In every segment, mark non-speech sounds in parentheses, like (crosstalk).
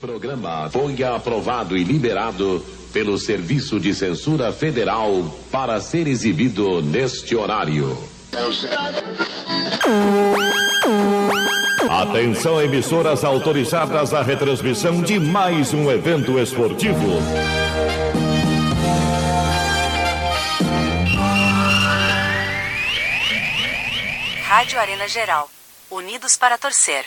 Programa foi aprovado e liberado pelo Serviço de Censura Federal para ser exibido neste horário. Atenção, emissoras autorizadas à retransmissão de mais um evento esportivo. Rádio Arena Geral. Unidos para torcer.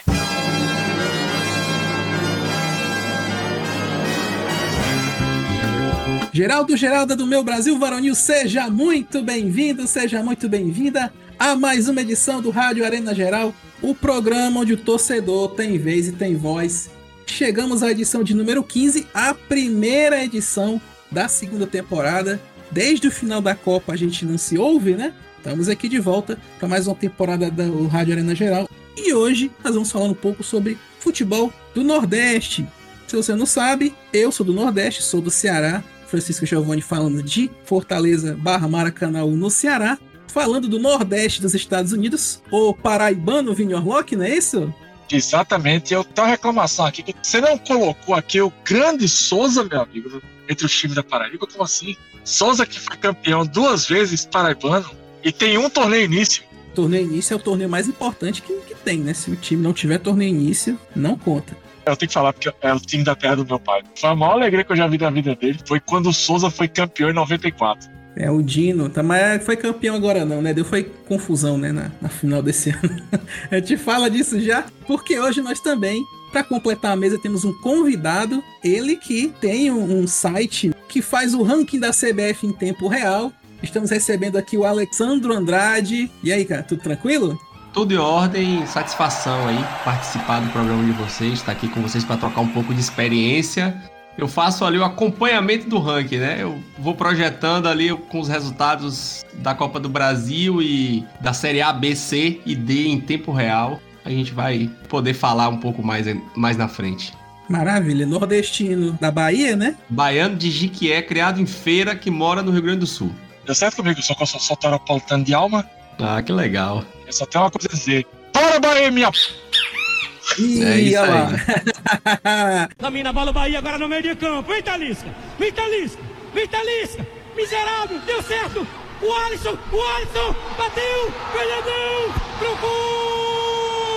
Geraldo Geralda do meu Brasil Varonil, seja muito bem-vindo, seja muito bem-vinda a mais uma edição do Rádio Arena Geral, o programa onde o torcedor tem vez e tem voz. Chegamos à edição de número 15, a primeira edição da segunda temporada. Desde o final da Copa a gente não se ouve, né? Estamos aqui de volta para mais uma temporada do Rádio Arena Geral. E hoje nós vamos falar um pouco sobre futebol do Nordeste. Se você não sabe, eu sou do Nordeste, sou do Ceará, Francisco Giovanni falando de Fortaleza barra Maracanã no Ceará. Falando do Nordeste dos Estados Unidos, o paraibano Vini Orlock, não é isso? Exatamente. Eu tenho uma reclamação aqui que você não colocou aqui o grande Souza, meu amigo, entre os times da Paraíba. Como assim? Souza que foi campeão duas vezes paraibano e tem um torneio início. Torneio início é o torneio mais importante que, que tem, né? Se o time não tiver torneio início, não conta. Eu tenho que falar porque é o time da terra do meu pai. Foi a maior alegria que eu já vi da vida dele. Foi quando o Souza foi campeão em 94. É, o Dino, tá, mas foi campeão agora não, né? Deu foi confusão, né, na, na final desse (laughs) ano. a gente fala disso já, porque hoje nós também, para completar a mesa, temos um convidado, ele que tem um, um site que faz o ranking da CBF em tempo real. Estamos recebendo aqui o Alexandro Andrade. E aí, cara, tudo tranquilo? Tudo em ordem, satisfação aí participar do programa de vocês, estar aqui com vocês para trocar um pouco de experiência. Eu faço ali o acompanhamento do ranking, né? Eu vou projetando ali com os resultados da Copa do Brasil e da Série A, B, C e D em tempo real. A gente vai poder falar um pouco mais, mais na frente. Maravilha, nordestino da Bahia, né? Baiano de Jiquié, criado em feira, que mora no Rio Grande do Sul. Deu certo comigo, só que eu sou soteropolitano de alma. Ah, que legal. Eu só tenho uma coisa a dizer. Bora, Bahia, minha... Ih, É isso olha lá. (laughs) Domina a bola o Bahia agora no meio de campo. Vem, Talisca! Vem, Talisca! Vem, Talisca! Miserável! Deu certo! O Alisson! O Alisson! Bateu! Ganhadão! Pro gol!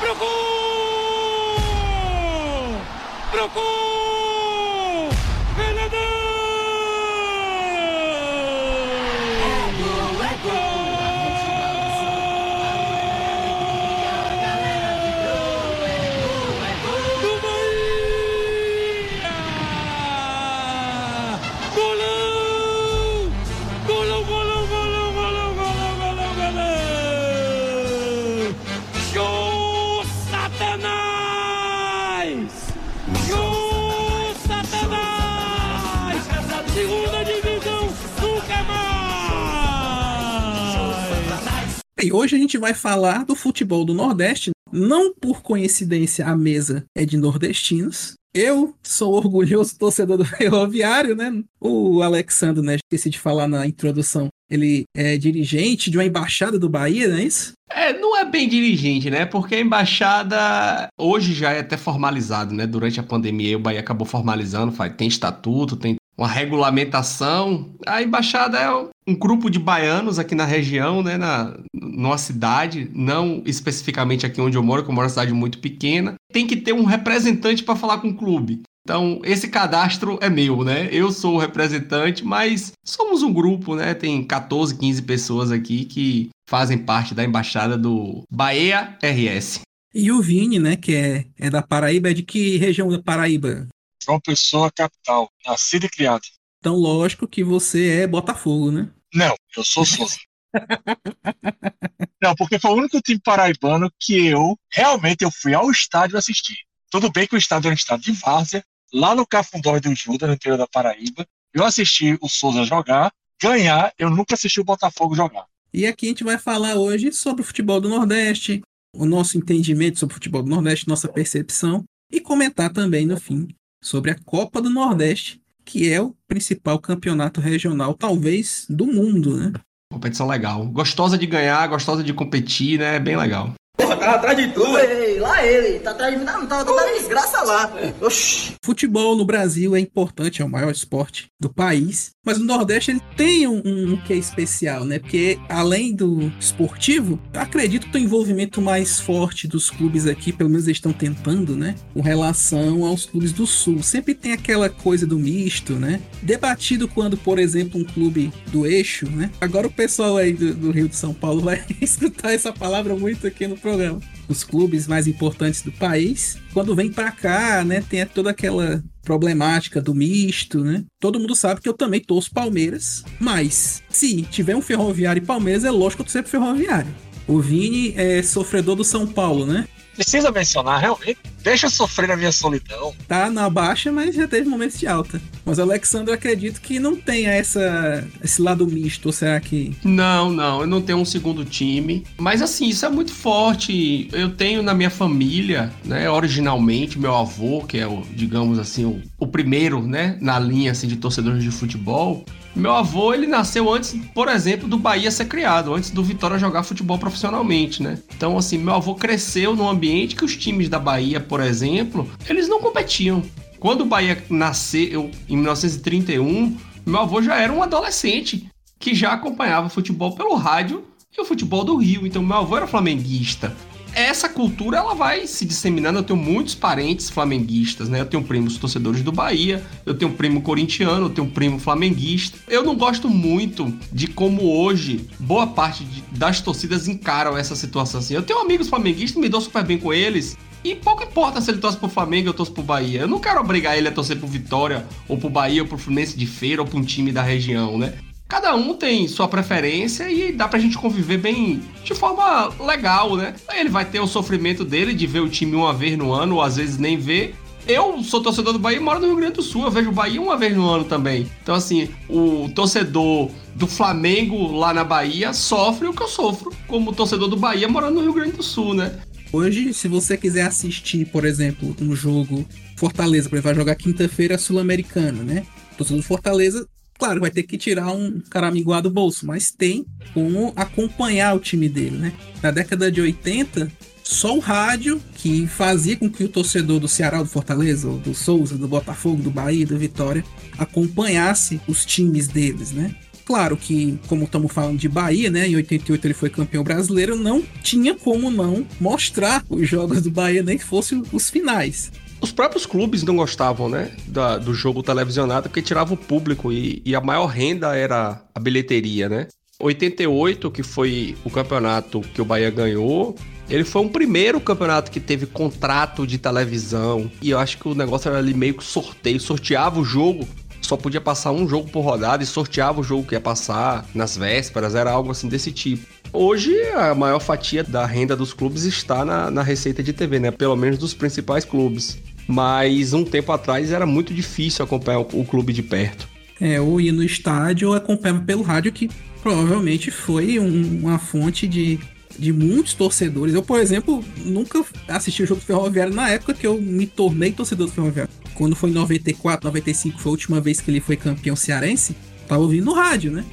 Pro gol! Pro gol! E hoje a gente vai falar do futebol do Nordeste. Não por coincidência a mesa é de nordestinos. Eu sou orgulhoso (laughs) torcedor do Ferroviário, né? O Alexandre, né? Esqueci de falar na introdução. Ele é dirigente de uma embaixada do Bahia, não é isso? É, não é bem dirigente, né? Porque a embaixada hoje já é até formalizado, né? Durante a pandemia o Bahia acabou formalizando, faz, tem estatuto, tem uma regulamentação. A embaixada é um grupo de baianos aqui na região, né? Na, numa cidade, não especificamente aqui onde eu moro, que eu moro numa cidade muito pequena. Tem que ter um representante para falar com o clube. Então, esse cadastro é meu, né? Eu sou o representante, mas somos um grupo, né? Tem 14, 15 pessoas aqui que fazem parte da embaixada do Bahia RS. E o Vini, né? Que é, é da Paraíba. É de que região da Paraíba? João Pessoa, capital. Nascido e criado. Então, lógico que você é Botafogo, né? Não, eu sou Souza. (laughs) Não, porque foi o único time paraibano que eu realmente eu fui ao estádio assistir. Tudo bem que o estádio era um estádio de várzea, lá no Cafundó do Juda, no interior da Paraíba. Eu assisti o Souza jogar, ganhar, eu nunca assisti o Botafogo jogar. E aqui a gente vai falar hoje sobre o futebol do Nordeste, o nosso entendimento sobre o futebol do Nordeste, nossa percepção, e comentar também, no fim, sobre a Copa do Nordeste, que é o principal campeonato regional, talvez, do mundo, né? Competição legal. Gostosa de ganhar, gostosa de competir, né? Bem legal. Porra, tava atrás de tu. Ei, lá ele. Tá atrás de mim. Não, tava toda desgraça lá. Oxi. Futebol no Brasil é importante, é o maior esporte do país, mas o Nordeste ele tem um, um que é especial, né? Porque além do esportivo, eu acredito que o envolvimento mais forte dos clubes aqui, pelo menos eles estão tentando, né? Com relação aos clubes do Sul. Sempre tem aquela coisa do misto, né? Debatido quando, por exemplo, um clube do eixo, né? Agora o pessoal aí do, do Rio de São Paulo vai (laughs) escutar essa palavra muito aqui no programa. Os clubes mais importantes do país, quando vem para cá, né, tem toda aquela problemática do misto, né? Todo mundo sabe que eu também torço Palmeiras, mas se tiver um Ferroviário e Palmeiras, é lógico que eu torço pro Ferroviário. O Vini é sofredor do São Paulo, né? Precisa mencionar, realmente. Deixa eu sofrer a minha solidão. Tá na baixa, mas já teve momentos de alta. Mas o Alexandre, eu acredito que não tenha essa, esse lado misto, ou será que. Não, não, eu não tenho um segundo time. Mas assim, isso é muito forte. Eu tenho na minha família, né, originalmente, meu avô, que é o, digamos assim, o, o primeiro, né, na linha assim, de torcedores de futebol. Meu avô, ele nasceu antes, por exemplo, do Bahia ser criado, antes do Vitória jogar futebol profissionalmente, né? Então, assim, meu avô cresceu num ambiente que os times da Bahia, por exemplo, eles não competiam. Quando o Bahia nasceu em 1931, meu avô já era um adolescente que já acompanhava futebol pelo rádio e o futebol do Rio. Então, meu avô era flamenguista essa cultura ela vai se disseminando. Eu tenho muitos parentes flamenguistas, né? Eu tenho primos torcedores do Bahia, eu tenho primo corintiano, eu tenho primo flamenguista. Eu não gosto muito de como hoje boa parte de, das torcidas encaram essa situação assim. Eu tenho amigos flamenguistas, me dou super bem com eles. E pouco importa se ele torce pro Flamengo ou torce pro Bahia. Eu não quero obrigar ele a torcer pro Vitória, ou pro Bahia, ou pro Fluminense de Feira, ou pro um time da região, né? Cada um tem sua preferência e dá pra gente conviver bem de forma legal, né? Ele vai ter o sofrimento dele de ver o time uma vez no ano, ou às vezes nem ver. Eu sou torcedor do Bahia e moro no Rio Grande do Sul. Eu vejo o Bahia uma vez no ano também. Então, assim, o torcedor do Flamengo lá na Bahia sofre o que eu sofro, como torcedor do Bahia morando no Rio Grande do Sul, né? Hoje, se você quiser assistir, por exemplo, um jogo Fortaleza, por exemplo, vai jogar quinta-feira Sul-Americana, né? Torcedor do Fortaleza Claro, vai ter que tirar um caraminguá do bolso, mas tem como acompanhar o time dele, né? Na década de 80, só o rádio que fazia com que o torcedor do Ceará, do Fortaleza, do Souza, do Botafogo, do Bahia, do Vitória, acompanhasse os times deles, né? Claro que, como estamos falando de Bahia, né? Em 88 ele foi campeão brasileiro, não tinha como não mostrar os jogos do Bahia, nem que fossem os finais os próprios clubes não gostavam, né, da, do jogo televisionado, porque tirava o público e, e, a maior renda era a bilheteria, né? 88, que foi o campeonato que o Bahia ganhou, ele foi um primeiro campeonato que teve contrato de televisão. E eu acho que o negócio era ali meio que sorteio, sorteava o jogo. Só podia passar um jogo por rodada e sorteava o jogo que ia passar nas vésperas, era algo assim desse tipo. Hoje, a maior fatia da renda dos clubes está na, na receita de TV, né? Pelo menos dos principais clubes mas um tempo atrás era muito difícil acompanhar o, o clube de perto. É, ou ir no estádio ou acompanhar pelo rádio, que provavelmente foi um, uma fonte de, de muitos torcedores. Eu, por exemplo, nunca assisti o jogo do Ferroviário na época que eu me tornei torcedor do Ferroviário. Quando foi em 94, 95, foi a última vez que ele foi campeão cearense, tava ouvindo no rádio, né?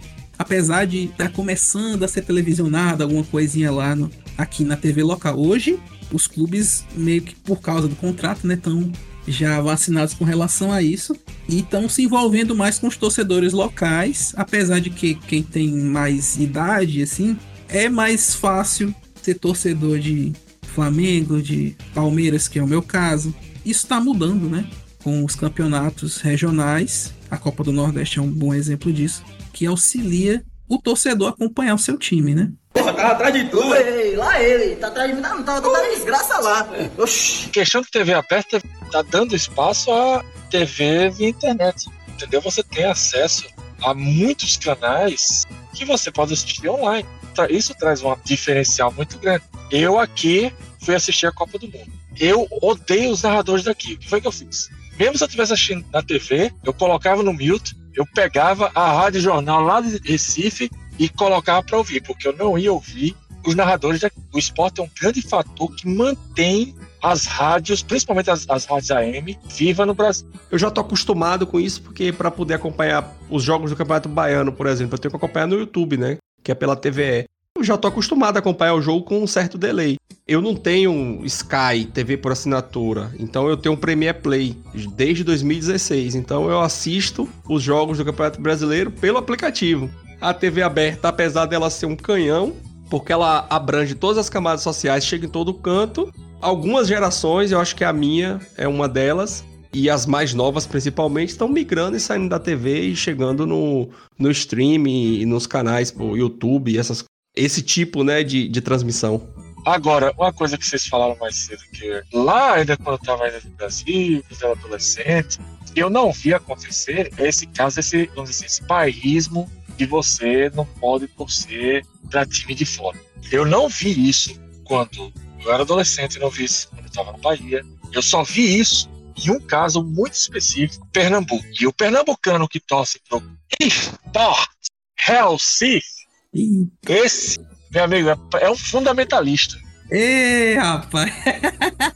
Apesar de estar tá começando a ser televisionado, alguma coisinha lá no, aqui na TV local. Hoje, os clubes, meio que por causa do contrato, né, estão já vacinados com relação a isso e estão se envolvendo mais com os torcedores locais, apesar de que quem tem mais idade, assim, é mais fácil ser torcedor de Flamengo, de Palmeiras, que é o meu caso. Isso está mudando, né? Com os campeonatos regionais, a Copa do Nordeste é um bom exemplo disso, que auxilia o torcedor a acompanhar o seu time, né? Porra, tava atrás de tu. Ei, lá ele. Tá atrás de mim. Não, tava toda desgraça lá. Oxi. questão de TV aberta tá dando espaço a TV via internet. Entendeu? Você tem acesso a muitos canais que você pode assistir online. Isso traz um diferencial muito grande. Eu aqui fui assistir a Copa do Mundo. Eu odeio os narradores daqui. O que foi que eu fiz? Mesmo se eu estivesse assistindo na TV, eu colocava no mute, eu pegava a rádio jornal lá de Recife e colocava para ouvir, porque eu não ia ouvir os narradores. O esporte é um grande fator que mantém as rádios, principalmente as, as rádios AM, viva no Brasil. Eu já tô acostumado com isso, porque para poder acompanhar os jogos do Campeonato Baiano, por exemplo, eu tenho que acompanhar no YouTube, né? Que é pela TVE. Já tô acostumado a acompanhar o jogo com um certo delay. Eu não tenho Sky TV por assinatura, então eu tenho um Premier Play desde 2016. Então eu assisto os jogos do Campeonato Brasileiro pelo aplicativo. A TV aberta, apesar dela ser um canhão, porque ela abrange todas as camadas sociais, chega em todo canto. Algumas gerações, eu acho que a minha é uma delas, e as mais novas principalmente, estão migrando e saindo da TV e chegando no, no stream e nos canais, pro YouTube, essas, esse tipo né, de, de transmissão. Agora, uma coisa que vocês falaram mais cedo, que lá ainda quando eu estava no Brasil, quando eu era adolescente, eu não vi acontecer esse caso, esse, vamos dizer, esse paísmo que você não pode torcer para time de fora. Eu não vi isso quando eu era adolescente, não vi isso quando eu estava na Bahia. Eu só vi isso em um caso muito específico, Pernambuco. E o pernambucano que torce pro Sport Recife, esse meu amigo, é, é um fundamentalista. Ê, rapaz.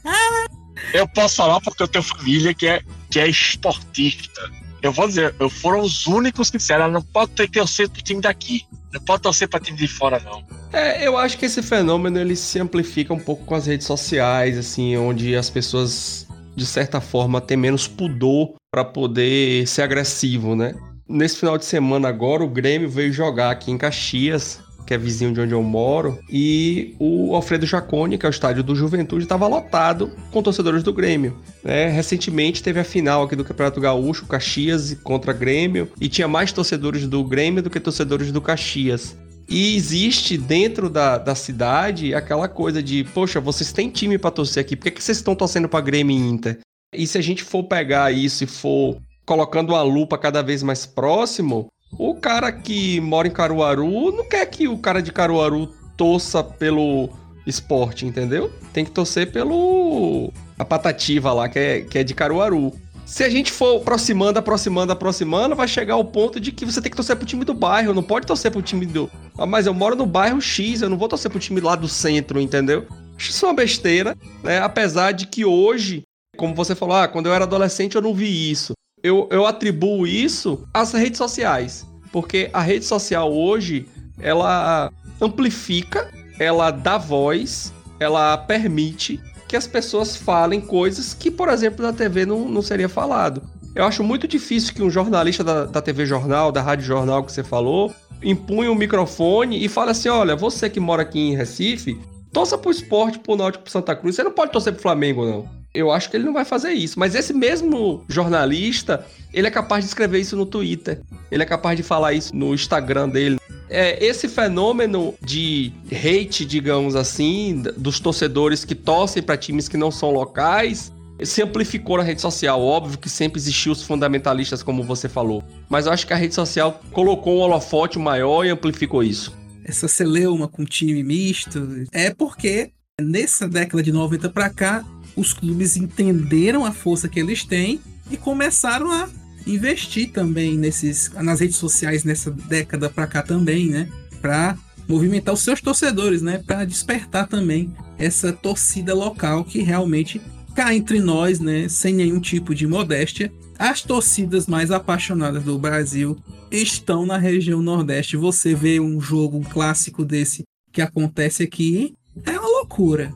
(laughs) eu posso falar porque eu tenho família que é, que é esportista. Eu vou dizer, eu foram os únicos que disseram, não pode ter que torcer pro time daqui. Não pode torcer para time de fora, não. É, eu acho que esse fenômeno ele se amplifica um pouco com as redes sociais, assim, onde as pessoas, de certa forma, têm menos pudor para poder ser agressivo, né? Nesse final de semana agora, o Grêmio veio jogar aqui em Caxias que é vizinho de onde eu moro, e o Alfredo Jaconi, que é o estádio do Juventude, estava lotado com torcedores do Grêmio. Né? Recentemente teve a final aqui do Campeonato Gaúcho, Caxias contra Grêmio, e tinha mais torcedores do Grêmio do que torcedores do Caxias. E existe dentro da, da cidade aquela coisa de, poxa, vocês têm time para torcer aqui, por que, que vocês estão torcendo para Grêmio e Inter? E se a gente for pegar isso e for colocando uma lupa cada vez mais próximo, o cara que mora em Caruaru não quer que o cara de Caruaru torça pelo esporte, entendeu? Tem que torcer pelo. a patativa lá, que é, que é de Caruaru. Se a gente for aproximando, aproximando, aproximando, vai chegar ao ponto de que você tem que torcer pro time do bairro, não pode torcer pro time do. Ah, mas eu moro no bairro X, eu não vou torcer pro time lá do centro, entendeu? Isso uma besteira, né? Apesar de que hoje, como você falou, ah, quando eu era adolescente eu não vi isso eu, eu atribuo isso às redes sociais. Porque a rede social hoje, ela amplifica, ela dá voz, ela permite que as pessoas falem coisas que, por exemplo, na TV não, não seria falado. Eu acho muito difícil que um jornalista da, da TV Jornal, da Rádio Jornal que você falou, impunha um microfone e fale assim: olha, você que mora aqui em Recife, torça pro esporte, pro Náutico, pro Santa Cruz. Você não pode torcer pro Flamengo, não eu acho que ele não vai fazer isso. Mas esse mesmo jornalista, ele é capaz de escrever isso no Twitter. Ele é capaz de falar isso no Instagram dele. É, esse fenômeno de hate, digamos assim, dos torcedores que torcem para times que não são locais, se amplificou na rede social. Óbvio que sempre existiu os fundamentalistas, como você falou. Mas eu acho que a rede social colocou um holofote maior e amplificou isso. Essa celeuma com time misto é porque nessa década de 90 para cá os clubes entenderam a força que eles têm e começaram a investir também nesses nas redes sociais nessa década para cá também, né? Para movimentar os seus torcedores, né? Para despertar também essa torcida local que realmente cá entre nós, né? Sem nenhum tipo de modéstia, as torcidas mais apaixonadas do Brasil estão na região Nordeste. Você vê um jogo clássico desse que acontece aqui, é uma loucura.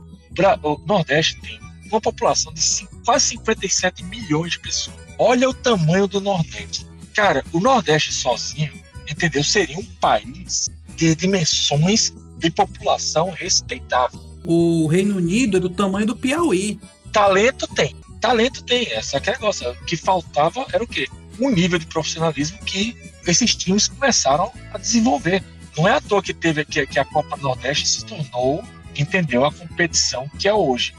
O Nordeste tem uma população de quase 57 milhões de pessoas. Olha o tamanho do Nordeste. Cara, o Nordeste sozinho, entendeu? Seria um país de dimensões de população respeitável. O Reino Unido é do tamanho do Piauí. Talento tem. Talento tem. Essa é aquele negócio. O que faltava era o quê? Um nível de profissionalismo que esses times começaram a desenvolver. Não é à toa que teve que, que a Copa Nordeste se tornou, entendeu, a competição que é hoje.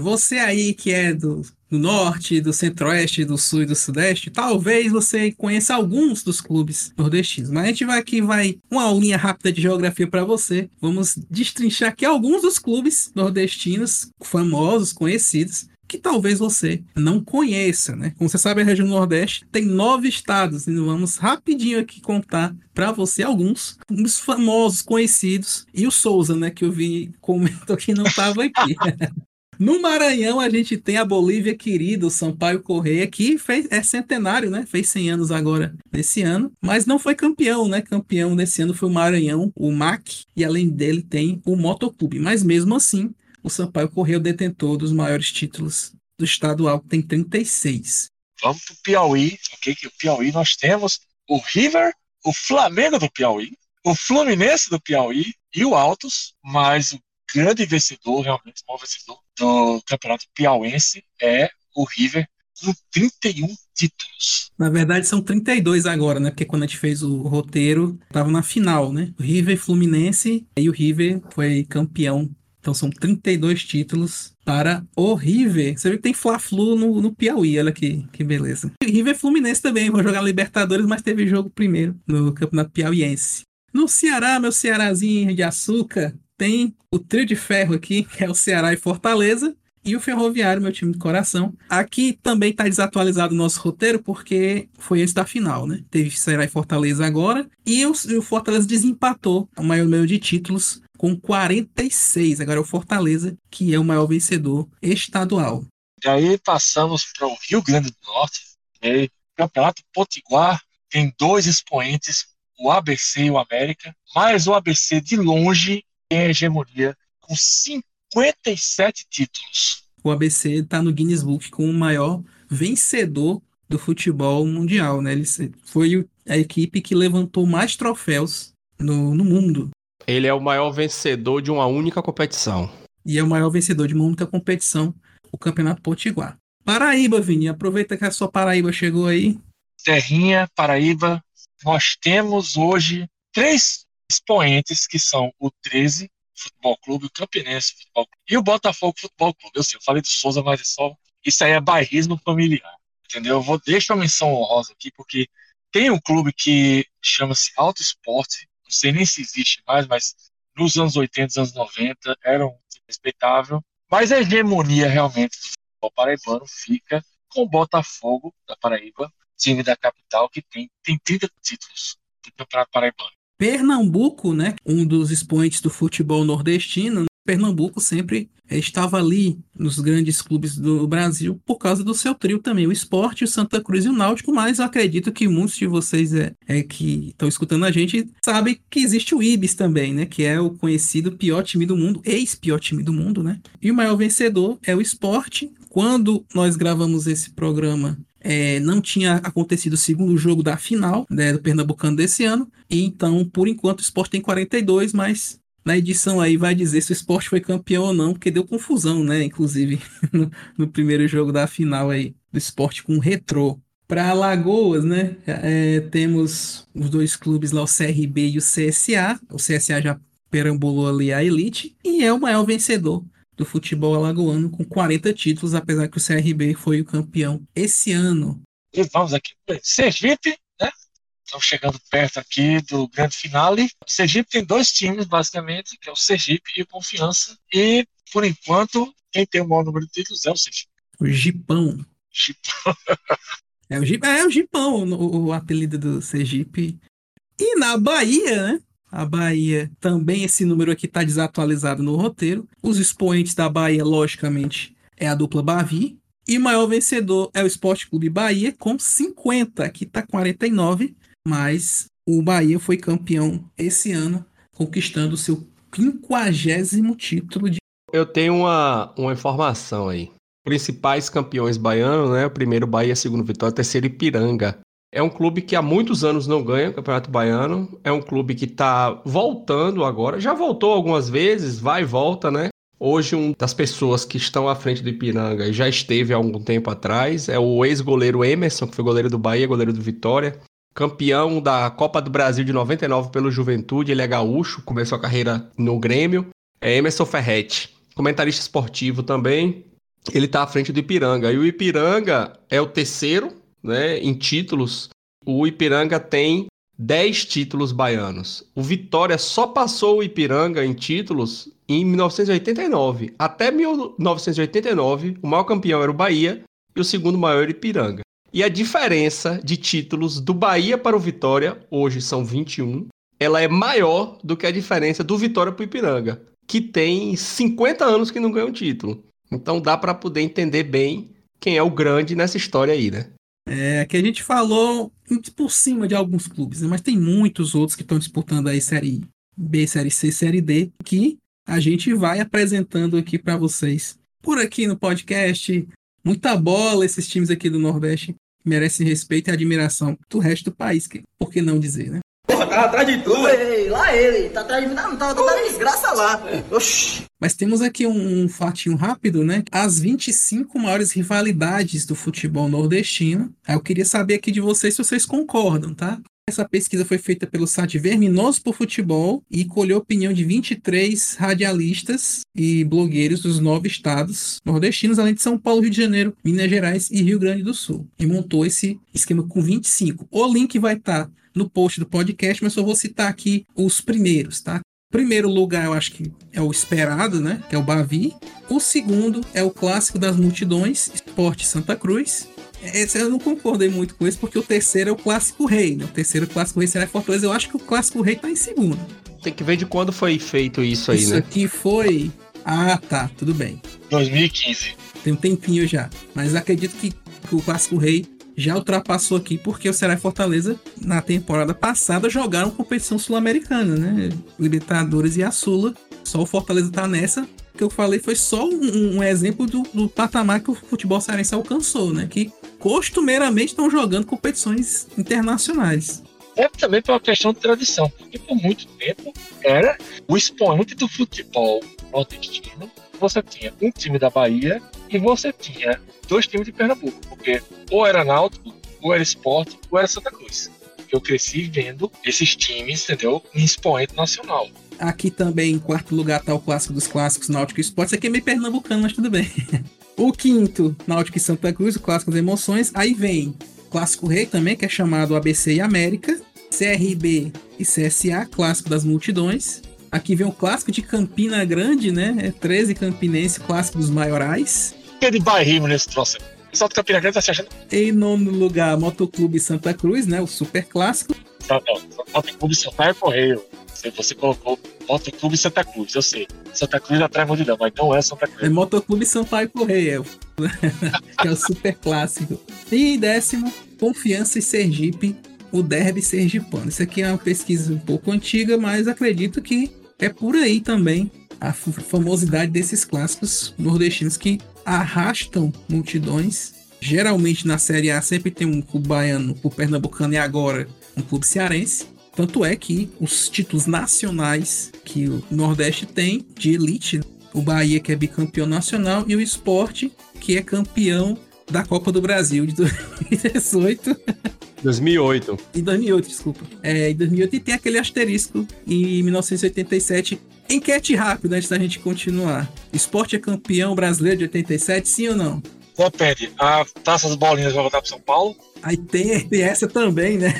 Você aí que é do, do norte, do centro-oeste, do sul e do sudeste, talvez você conheça alguns dos clubes nordestinos. Mas a gente vai aqui, vai uma aulinha rápida de geografia para você. Vamos destrinchar aqui alguns dos clubes nordestinos famosos, conhecidos, que talvez você não conheça, né? Como você sabe, a região Nordeste tem nove estados e vamos rapidinho aqui contar para você alguns, uns famosos, conhecidos e o Souza, né? Que eu vi comentou que não estava aqui. (laughs) No Maranhão a gente tem a Bolívia querida, o Sampaio Correia, que fez, é centenário, né? Fez 100 anos agora nesse ano, mas não foi campeão, né? Campeão desse ano foi o Maranhão, o MAC, e além dele tem o Motoclube. Mas mesmo assim, o Sampaio Correia é o detentor dos maiores títulos do estadual, que tem 36. Vamos pro Piauí, ok? Que o Piauí nós temos o River, o Flamengo do Piauí, o Fluminense do Piauí e o Altos, mas o grande vencedor, realmente o maior vencedor do campeonato piauense é o River, com 31 títulos. Na verdade, são 32 agora, né? Porque quando a gente fez o roteiro, tava na final, né? O River Fluminense e o River foi campeão. Então são 32 títulos para o River. Você viu que tem Fla-Flu no, no Piauí, olha que, que beleza. O River Fluminense também, vou jogar Libertadores, mas teve jogo primeiro no Campeonato Piauiense. No Ceará, meu Cearazinho de açúcar, tem o trio de ferro aqui, que é o Ceará e Fortaleza, e o Ferroviário, meu time de coração. Aqui também está desatualizado o nosso roteiro, porque foi esse da final, né? Teve Ceará e Fortaleza agora, e o, o Fortaleza desempatou o maior número de títulos com 46. Agora é o Fortaleza, que é o maior vencedor estadual. E aí passamos para o Rio Grande do Norte, o Campeonato Potiguar tem dois expoentes, o ABC e o América, mas o ABC de longe tem a hegemonia com 57 títulos. O ABC está no Guinness Book com o maior vencedor do futebol mundial, né? Ele foi a equipe que levantou mais troféus no, no mundo. Ele é o maior vencedor de uma única competição. E é o maior vencedor de uma única competição, o Campeonato Potiguar. Paraíba, Vini, aproveita que a sua Paraíba chegou aí. Terrinha, Paraíba, nós temos hoje três expoentes que são o 13 Futebol Clube, o Campinense Futebol Clube e o Botafogo Futebol Clube. Eu sei, eu falei do Souza, mas é só. Isso aí é bairrismo familiar. Entendeu? Eu vou deixar uma menção honrosa aqui, porque tem um clube que chama-se Auto Esporte, não sei nem se existe mais, mas nos anos 80, anos 90, era um respeitável. Mas a hegemonia realmente do futebol paraibano fica com o Botafogo da Paraíba, time da capital, que tem, tem 30 títulos do Campeonato Paraibano. Pernambuco, né, um dos expoentes do futebol nordestino, Pernambuco sempre estava ali nos grandes clubes do Brasil por causa do seu trio também, o Esporte, o Santa Cruz e o Náutico, mas acredito que muitos de vocês é, é que estão escutando a gente sabem que existe o Ibis também, né, que é o conhecido pior time do mundo, ex-pior time do mundo, né? E o maior vencedor é o Esporte. Quando nós gravamos esse programa, é, não tinha acontecido o segundo jogo da final né, do Pernambucano desse ano. E então, por enquanto, o esporte tem 42, mas na edição aí vai dizer se o esporte foi campeão ou não, porque deu confusão, né? Inclusive, (laughs) no, no primeiro jogo da final aí do esporte com o retrô. Para Alagoas, né? É, temos os dois clubes lá, o CRB e o CSA. O CSA já perambulou ali a elite e é o maior vencedor do futebol alagoano com 40 títulos, apesar que o CRB foi o campeão esse ano. E vamos aqui, Sergipe, né? Estamos chegando perto aqui do grande finale. O Sergipe tem dois times, basicamente, que é o Sergipe e o Confiança. E, por enquanto, quem tem o maior número de títulos é o Sergipe. O Gipão. Gipão. é, o Gipão, é o Gipão, o, o apelido do Sergipe. E na Bahia, né? A Bahia também esse número aqui está desatualizado no roteiro. Os expoentes da Bahia, logicamente, é a dupla Bavi. E o maior vencedor é o Esporte Clube Bahia, com 50, aqui está 49, mas o Bahia foi campeão esse ano, conquistando seu 50 título de. Eu tenho uma, uma informação aí. Principais campeões baianos, né? O primeiro Bahia, segundo Vitória, terceiro Ipiranga. É um clube que há muitos anos não ganha o Campeonato Baiano. É um clube que está voltando agora. Já voltou algumas vezes, vai e volta, né? Hoje, uma das pessoas que estão à frente do Ipiranga já esteve há algum tempo atrás. É o ex-goleiro Emerson, que foi goleiro do Bahia, goleiro do Vitória. Campeão da Copa do Brasil de 99 pelo Juventude. Ele é gaúcho, começou a carreira no Grêmio. É Emerson Ferretti. Comentarista esportivo também. Ele está à frente do Ipiranga. E o Ipiranga é o terceiro né, em títulos, o Ipiranga tem 10 títulos baianos. O Vitória só passou o Ipiranga em títulos em 1989. Até 1989, o maior campeão era o Bahia e o segundo maior era o Ipiranga. E a diferença de títulos do Bahia para o Vitória, hoje são 21, ela é maior do que a diferença do Vitória para o Ipiranga, que tem 50 anos que não ganha um título. Então dá para poder entender bem quem é o grande nessa história aí, né? É, que a gente falou por cima de alguns clubes, né? mas tem muitos outros que estão disputando aí Série B, Série C, Série D, que a gente vai apresentando aqui para vocês. Por aqui no podcast, muita bola esses times aqui do Nordeste merecem respeito e admiração do resto do país, que, por que não dizer, né? Tava atrás de tu. Ei, lá ele. Tá atrás de mim. Não, tava toda desgraça lá. Oxi. Mas temos aqui um, um fatinho rápido, né? As 25 maiores rivalidades do futebol nordestino. Eu queria saber aqui de vocês se vocês concordam, tá? Essa pesquisa foi feita pelo site Verminoso por Futebol e colheu a opinião de 23 radialistas e blogueiros dos nove estados nordestinos, além de São Paulo, Rio de Janeiro, Minas Gerais e Rio Grande do Sul. E montou esse esquema com 25. O link vai estar tá no post do podcast, mas só vou citar aqui os primeiros, tá? Primeiro lugar, eu acho que é o esperado, né? Que é o Bavi. O segundo é o clássico das multidões, Esporte Santa Cruz. Esse eu não concordei muito com isso, porque o terceiro é o clássico rei, né? O terceiro clássico rei será Fortaleza. Eu acho que o clássico rei tá em segundo. Tem que ver de quando foi feito isso aí, isso né? Isso aqui foi. Ah, tá, tudo bem. 2015. Tem um tempinho já. Mas acredito que o clássico rei já ultrapassou aqui porque o Ceará e Fortaleza na temporada passada jogaram competição sul-americana, né? Libertadores e a Sula. Só o Fortaleza tá nessa. Que eu falei foi só um, um exemplo do, do, patamar que o futebol cearense alcançou, né? Que costumeiramente estão jogando competições internacionais. É também uma questão de tradição, porque por muito tempo era o expoente do futebol nordestino. Você tinha um time da Bahia e você tinha dois times de Pernambuco, porque ou era Náutico, ou era Esporte, ou era Santa Cruz. Eu cresci vendo esses times, entendeu? Em expoente nacional. Aqui também, em quarto lugar, tá o clássico dos clássicos, Náutico e Esporte. Isso aqui é meio pernambucano, mas tudo bem. o quinto, Náutico e Santa Cruz, o clássico das emoções. Aí vem Clássico Rei também, que é chamado ABC e América. CRB e CSA, clássico das multidões. Aqui vem o clássico de Campina Grande, né? É 13 Campinense, clássico dos maiorais que de bairrismo nesse troço. Pessoal do Campina Grande tá se achando. Em nono lugar, Motoclube Santa Cruz, né? O super clássico. Não, não. Motoclube Sampaio Correio. Você, colocou Motoclube Santa Cruz, eu sei. Santa Cruz atrás multidão, mas não é Santa Cruz. É Motoclube Sampaio Correio, (laughs) que é o super clássico. E décimo, Confiança e Sergipe, o Derby Sergipano. Isso aqui é uma pesquisa um pouco antiga, mas acredito que é por aí também a famosidade desses clássicos nordestinos que arrastam multidões. Geralmente na Série A sempre tem um clube baiano, um pernambucano e agora um clube cearense. Tanto é que os títulos nacionais que o Nordeste tem de elite, o Bahia que é bicampeão nacional e o Esporte que é campeão da Copa do Brasil de 2018. 2008. Em 2008, desculpa. É, em 2008 e tem aquele asterisco em 1987 Enquete rápida antes da gente continuar. Esporte é campeão brasileiro de 87, sim ou não? Depende. A taça das bolinhas vai voltar para São Paulo? Aí tem, tem essa também, né?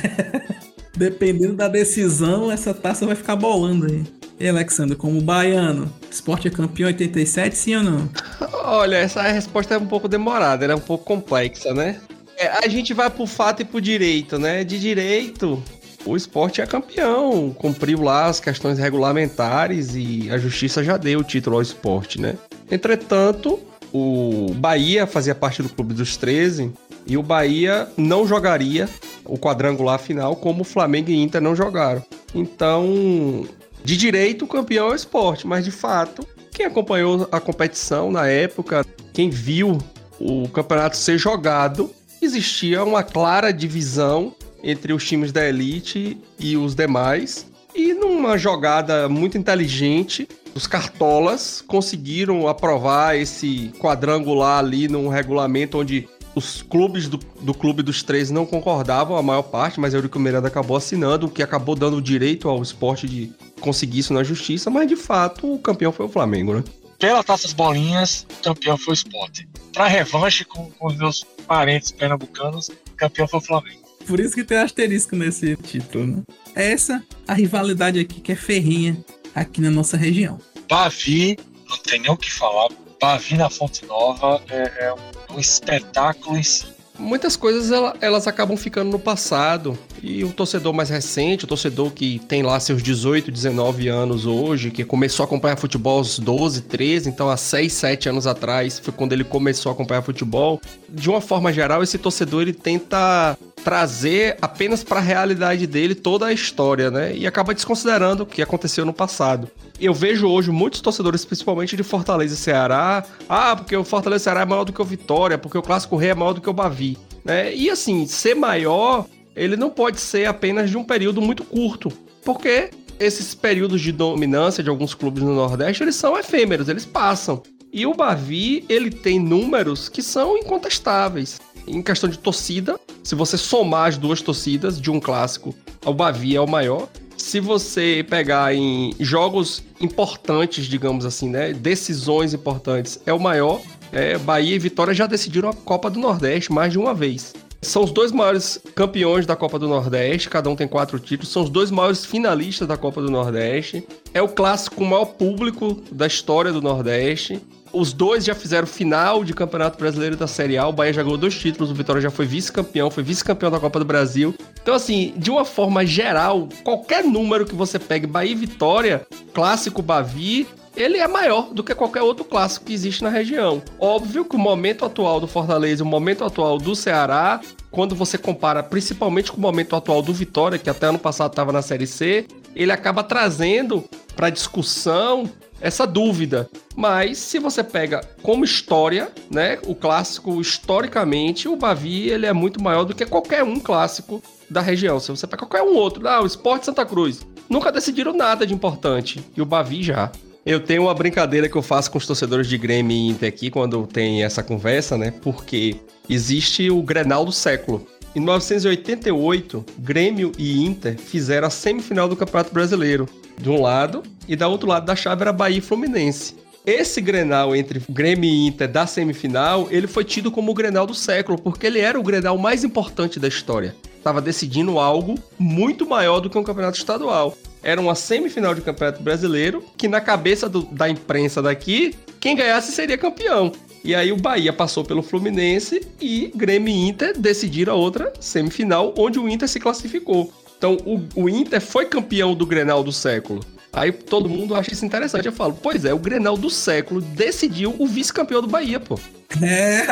(laughs) Dependendo da decisão, essa taça vai ficar bolando aí. E Alexandre, como baiano, esporte é campeão 87, sim ou não? (laughs) Olha, essa resposta é um pouco demorada, ela é um pouco complexa, né? É, a gente vai pro fato e pro direito, né? De direito, o esporte é campeão, cumpriu lá as questões regulamentares e a justiça já deu o título ao esporte, né? Entretanto, o Bahia fazia parte do Clube dos 13 e o Bahia não jogaria o quadrangular final como o Flamengo e Inter não jogaram. Então, de direito, o campeão é o esporte, mas de fato, quem acompanhou a competição na época, quem viu o campeonato ser jogado, existia uma clara divisão entre os times da elite e os demais. E numa jogada muito inteligente, os cartolas conseguiram aprovar esse quadrangular ali num regulamento onde os clubes do, do Clube dos Três não concordavam, a maior parte, mas Eurico Miranda acabou assinando, o que acabou dando direito ao esporte de conseguir isso na justiça, mas de fato o campeão foi o Flamengo, né? Pela Taças Bolinhas, o campeão foi o esporte. Pra revanche com, com os meus parentes pernambucanos, o campeão foi o Flamengo. Por isso que tem asterisco nesse título, né? Essa a rivalidade aqui que é ferrinha aqui na nossa região. Bavi, não tem nem o que falar. Bavi na Fonte Nova é, é um espetáculo em si. Muitas coisas elas acabam ficando no passado E o torcedor mais recente, o torcedor que tem lá seus 18, 19 anos hoje, que começou a acompanhar futebol aos 12, 13, então há 6, 7 anos atrás foi quando ele começou a acompanhar futebol. De uma forma geral, esse torcedor ele tenta trazer apenas para a realidade dele toda a história, né? E acaba desconsiderando o que aconteceu no passado. Eu vejo hoje muitos torcedores, principalmente de Fortaleza e Ceará, ah, porque o Fortaleza e Ceará é maior do que o Vitória, porque o Clássico Rei é maior do que o Bavi, né? E assim, ser maior ele não pode ser apenas de um período muito curto, porque esses períodos de dominância de alguns clubes no Nordeste, eles são efêmeros, eles passam. E o Bavi, ele tem números que são incontestáveis. Em questão de torcida, se você somar as duas torcidas de um clássico, o Bavi é o maior. Se você pegar em jogos importantes, digamos assim, né, decisões importantes, é o maior. É, Bahia e Vitória já decidiram a Copa do Nordeste mais de uma vez. São os dois maiores campeões da Copa do Nordeste, cada um tem quatro títulos, são os dois maiores finalistas da Copa do Nordeste. É o clássico com maior público da história do Nordeste. Os dois já fizeram final de Campeonato Brasileiro da Série A. O Bahia já ganhou dois títulos, o Vitória já foi vice-campeão, foi vice-campeão da Copa do Brasil. Então, assim, de uma forma geral, qualquer número que você pegue, Bahia e Vitória, clássico Bavi, ele é maior do que qualquer outro clássico que existe na região. Óbvio que o momento atual do Fortaleza o momento atual do Ceará, quando você compara principalmente com o momento atual do Vitória, que até ano passado estava na Série C, ele acaba trazendo para discussão essa dúvida. Mas se você pega como história, né, o clássico historicamente, o Bavi ele é muito maior do que qualquer um clássico da região. Se você pega qualquer um outro, ah, o Sport Santa Cruz, nunca decidiram nada de importante e o Bavi já. Eu tenho uma brincadeira que eu faço com os torcedores de Grêmio e Inter aqui quando tem essa conversa, né? Porque existe o Grenal do século. Em 1988, Grêmio e Inter fizeram a semifinal do Campeonato Brasileiro. De um lado, e da outro lado da chave era Bahia e Fluminense. Esse Grenal entre Grêmio e Inter da semifinal, ele foi tido como o Grenal do século, porque ele era o Grenal mais importante da história. Estava decidindo algo muito maior do que um campeonato estadual era uma semifinal de Campeonato Brasileiro, que na cabeça do, da imprensa daqui, quem ganhasse seria campeão. E aí o Bahia passou pelo Fluminense e Grêmio e Inter decidiram a outra semifinal, onde o Inter se classificou. Então o, o Inter foi campeão do Grenal do século. Aí todo mundo acha isso interessante. Eu falo, pois é, o Grenal do século decidiu o vice-campeão do Bahia, pô. É.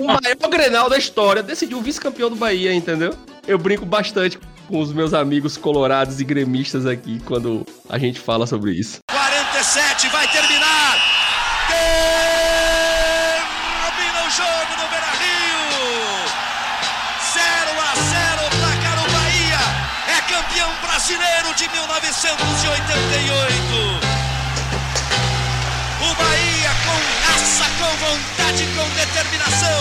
O maior Grenal da história decidiu o vice-campeão do Bahia, entendeu? Eu brinco bastante com os meus amigos colorados e gremistas aqui quando a gente fala sobre isso. 47, vai terminar! Termina o jogo no Beira Rio! 0 a 0 para o Bahia! É campeão brasileiro de 1988! O Bahia com raça, com vontade, com determinação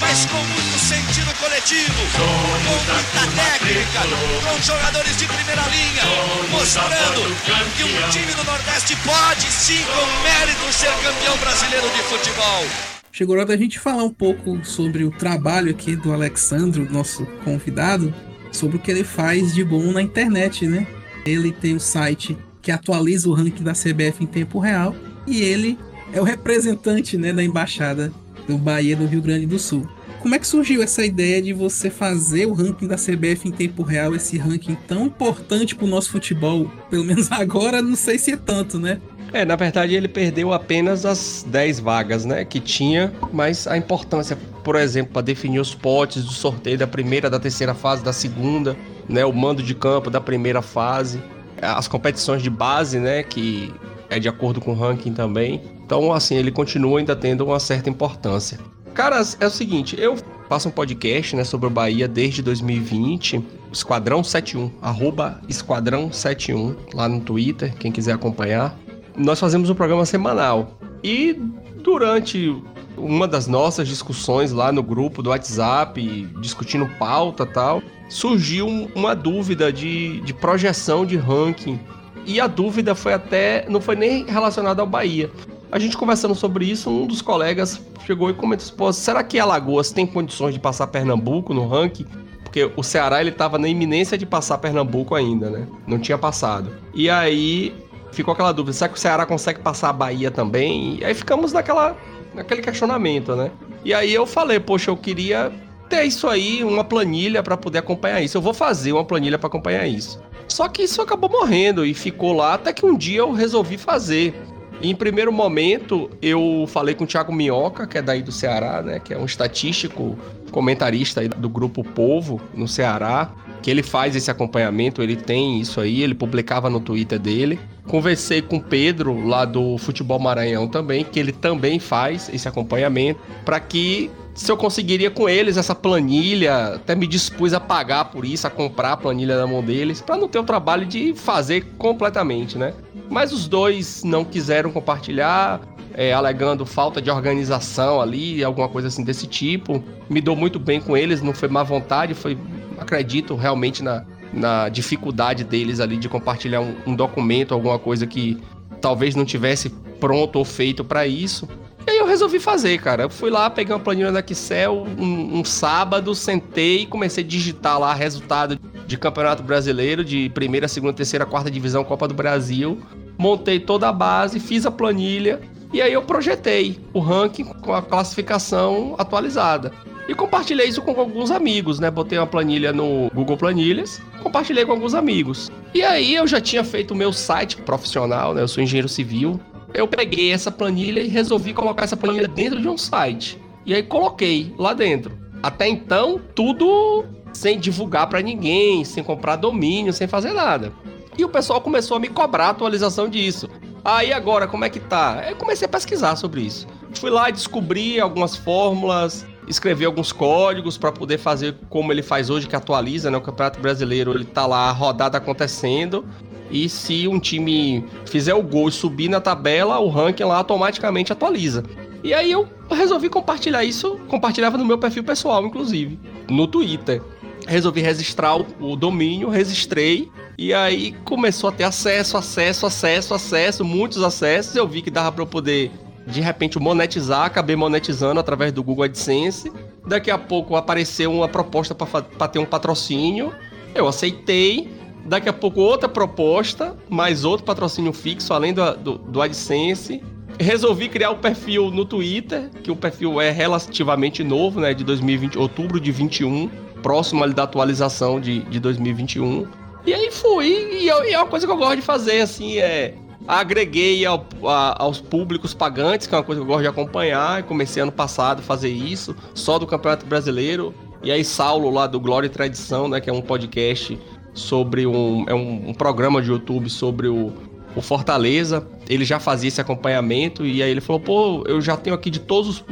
mas com muito sentido coletivo, com muita técnica, com jogadores de primeira linha, mostrando que um time do Nordeste pode sim, com mérito, ser campeão brasileiro de futebol. Chegou a hora da gente falar um pouco sobre o trabalho aqui do Alexandro, nosso convidado, sobre o que ele faz de bom na internet, né? Ele tem o um site que atualiza o ranking da CBF em tempo real e ele é o representante né, da embaixada do Bahia do Rio Grande do Sul. Como é que surgiu essa ideia de você fazer o ranking da CBF em tempo real, esse ranking tão importante para o nosso futebol? Pelo menos (laughs) agora, não sei se é tanto, né? É, na verdade ele perdeu apenas as 10 vagas, né, que tinha, mas a importância, por exemplo, para definir os potes do sorteio da primeira, da terceira fase, da segunda, né, o mando de campo da primeira fase, as competições de base, né, que é de acordo com o ranking também. Então, assim, ele continua ainda tendo uma certa importância. Caras, é o seguinte, eu faço um podcast, né, sobre o Bahia desde 2020, Esquadrão 71, arroba Esquadrão 71, lá no Twitter, quem quiser acompanhar. Nós fazemos um programa semanal. E durante uma das nossas discussões lá no grupo do WhatsApp, discutindo pauta tal, surgiu uma dúvida de, de projeção de ranking. E a dúvida foi até. não foi nem relacionada ao Bahia. A gente conversando sobre isso, um dos colegas chegou e comentou: será que Alagoas tem condições de passar Pernambuco no ranking? Porque o Ceará ele estava na iminência de passar Pernambuco ainda, né? Não tinha passado. E aí ficou aquela dúvida: será que o Ceará consegue passar a Bahia também? E aí ficamos naquela, naquele questionamento, né? E aí eu falei: poxa, eu queria ter isso aí, uma planilha para poder acompanhar isso. Eu vou fazer uma planilha para acompanhar isso. Só que isso acabou morrendo e ficou lá até que um dia eu resolvi fazer. Em primeiro momento, eu falei com o Thiago Minhoca, que é daí do Ceará, né? Que é um estatístico comentarista aí do grupo Povo no Ceará, que ele faz esse acompanhamento, ele tem isso aí, ele publicava no Twitter dele. Conversei com o Pedro lá do Futebol Maranhão também, que ele também faz esse acompanhamento, para que se eu conseguiria com eles essa planilha, até me dispus a pagar por isso, a comprar a planilha na mão deles, para não ter o trabalho de fazer completamente, né? Mas os dois não quiseram compartilhar, é, alegando falta de organização ali, alguma coisa assim desse tipo. Me dou muito bem com eles, não foi má vontade, foi, acredito realmente na, na dificuldade deles ali de compartilhar um, um documento, alguma coisa que talvez não tivesse pronto ou feito para isso. E aí eu resolvi fazer, cara. Eu fui lá, peguei uma planilha da Excel um, um, sábado, sentei e comecei a digitar lá resultado de Campeonato Brasileiro, de primeira, segunda, terceira, quarta divisão, Copa do Brasil. Montei toda a base, fiz a planilha e aí eu projetei o ranking com a classificação atualizada. E compartilhei isso com alguns amigos, né? Botei uma planilha no Google Planilhas, compartilhei com alguns amigos. E aí eu já tinha feito o meu site profissional, né? Eu sou engenheiro civil, eu peguei essa planilha e resolvi colocar essa planilha dentro de um site. E aí coloquei lá dentro. Até então, tudo sem divulgar para ninguém, sem comprar domínio, sem fazer nada. E o pessoal começou a me cobrar a atualização disso. Aí ah, agora, como é que tá? Eu comecei a pesquisar sobre isso. Fui lá e descobri algumas fórmulas, escrevi alguns códigos para poder fazer como ele faz hoje, que atualiza, né? O Campeonato Brasileiro, ele tá lá, a rodada acontecendo. E se um time fizer o gol e subir na tabela, o ranking lá automaticamente atualiza. E aí eu resolvi compartilhar isso, compartilhava no meu perfil pessoal, inclusive, no Twitter. Resolvi registrar o domínio, registrei e aí começou a ter acesso, acesso, acesso, acesso, muitos acessos. Eu vi que dava para eu poder de repente monetizar, acabei monetizando através do Google AdSense. Daqui a pouco apareceu uma proposta para ter um patrocínio. Eu aceitei Daqui a pouco outra proposta, mais outro patrocínio fixo, além do, do, do AdSense. Resolvi criar o um perfil no Twitter, que o perfil é relativamente novo, né? De 2020, outubro de 21, próximo ali da atualização de, de 2021. E aí fui, e, eu, e é uma coisa que eu gosto de fazer, assim, é agreguei ao, a, aos públicos pagantes, que é uma coisa que eu gosto de acompanhar. Comecei ano passado a fazer isso, só do Campeonato Brasileiro. E aí, Saulo, lá do Glória e Tradição, né? Que é um podcast sobre um, é um, um programa de YouTube sobre o, o Fortaleza. Ele já fazia esse acompanhamento e aí ele falou: pô, eu já tenho aqui de todos os.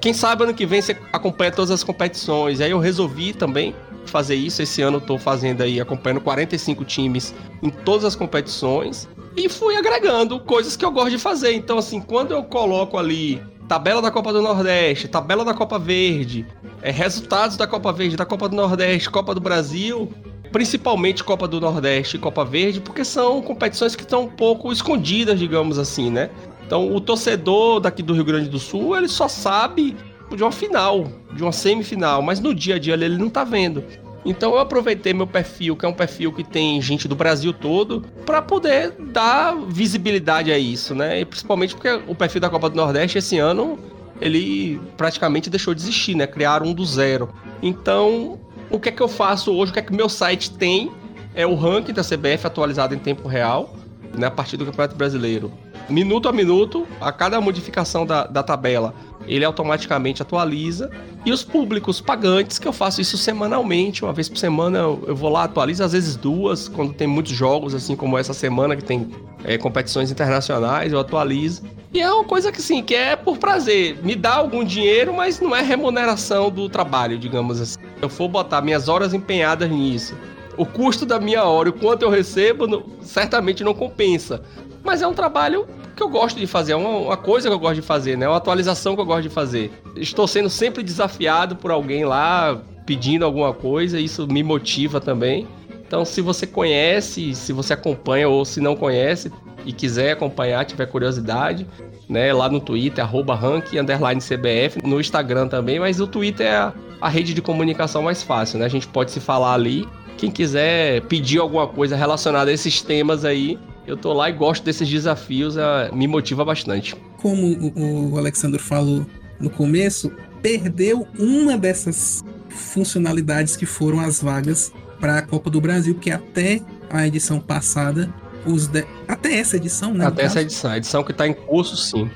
Quem sabe ano que vem você acompanha todas as competições. Aí eu resolvi também fazer isso. Esse ano eu tô fazendo aí, acompanhando 45 times em todas as competições. E fui agregando coisas que eu gosto de fazer. Então, assim, quando eu coloco ali tabela da Copa do Nordeste, tabela da Copa Verde, é, resultados da Copa Verde, da Copa do Nordeste, Copa do Brasil, principalmente Copa do Nordeste e Copa Verde, porque são competições que estão um pouco escondidas, digamos assim, né? Então, o torcedor daqui do Rio Grande do Sul, ele só sabe de uma final, de uma semifinal, mas no dia a dia ele não tá vendo. Então eu aproveitei meu perfil, que é um perfil que tem gente do Brasil todo, para poder dar visibilidade a isso, né? E principalmente porque o perfil da Copa do Nordeste esse ano ele praticamente deixou de existir, né? Criaram um do zero. Então o que é que eu faço hoje? O que é que meu site tem? É o ranking da CBF atualizado em tempo real, né, a partir do Campeonato Brasileiro. Minuto a minuto, a cada modificação da, da tabela, ele automaticamente atualiza. E os públicos pagantes, que eu faço isso semanalmente, uma vez por semana eu, eu vou lá, atualizo, às vezes duas, quando tem muitos jogos, assim como essa semana, que tem é, competições internacionais, eu atualizo. E é uma coisa que, assim, que é por prazer. Me dá algum dinheiro, mas não é remuneração do trabalho, digamos assim. Eu for botar minhas horas empenhadas nisso. O custo da minha hora e o quanto eu recebo, certamente não compensa. Mas é um trabalho que eu gosto de fazer, é uma, uma, coisa que eu gosto de fazer, né? É uma atualização que eu gosto de fazer. Estou sendo sempre desafiado por alguém lá pedindo alguma coisa, isso me motiva também. Então, se você conhece, se você acompanha ou se não conhece e quiser acompanhar, tiver curiosidade, né, lá no Twitter, arroba rank, CBF, no Instagram também, mas o Twitter é a, a rede de comunicação mais fácil, né? A gente pode se falar ali. Quem quiser pedir alguma coisa relacionada a esses temas aí, eu tô lá e gosto desses desafios, é, me motiva bastante. Como o, o Alexandre falou no começo, perdeu uma dessas funcionalidades que foram as vagas para a Copa do Brasil, que até a edição passada, os de... até essa edição, né? Até essa edição, a edição que está em curso, sim.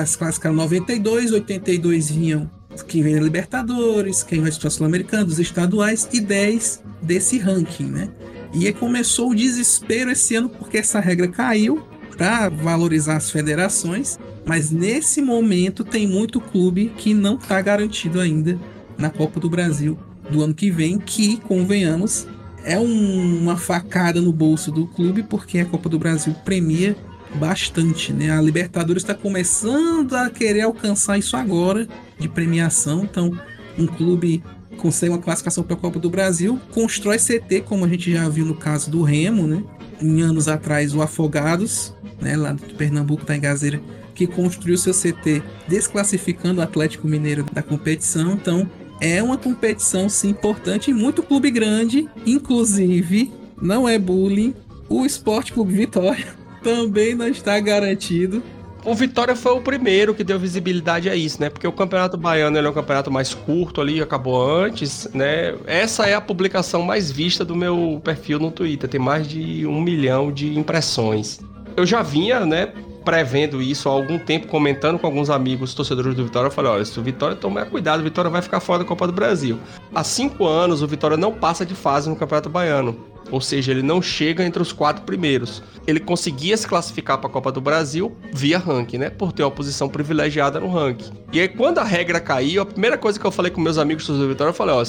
As clássicas 92, 82 vinham quem vem da Libertadores, quem vai disputar Sul-Americano, dos estaduais e 10 desse ranking, né? E começou o desespero esse ano porque essa regra caiu para valorizar as federações, mas nesse momento tem muito clube que não está garantido ainda na Copa do Brasil do ano que vem, que, convenhamos, é um, uma facada no bolso do clube, porque a Copa do Brasil premia bastante, né? A Libertadores está começando a querer alcançar isso agora de premiação, então um clube consegue uma classificação para a Copa do Brasil, constrói CT, como a gente já viu no caso do Remo, né? Em anos atrás, o Afogados, né, lá de Pernambuco, tá em Gazeira, que construiu seu CT desclassificando o Atlético Mineiro da competição. Então, é uma competição sim importante e muito clube grande, inclusive, não é bullying, o Esporte Clube Vitória (laughs) também não está garantido. O Vitória foi o primeiro que deu visibilidade a isso, né? Porque o Campeonato Baiano é um campeonato mais curto ali, acabou antes, né? Essa é a publicação mais vista do meu perfil no Twitter, tem mais de um milhão de impressões. Eu já vinha, né, prevendo isso há algum tempo, comentando com alguns amigos torcedores do Vitória, eu falei, olha, se o Vitória tomar cuidado, o Vitória vai ficar fora da Copa do Brasil. Há cinco anos, o Vitória não passa de fase no Campeonato Baiano. Ou seja, ele não chega entre os quatro primeiros. Ele conseguia se classificar para a Copa do Brasil via ranking, né? Por ter uma posição privilegiada no ranking. E aí, quando a regra caiu, a primeira coisa que eu falei com meus amigos do Vitória, eu falei, ó,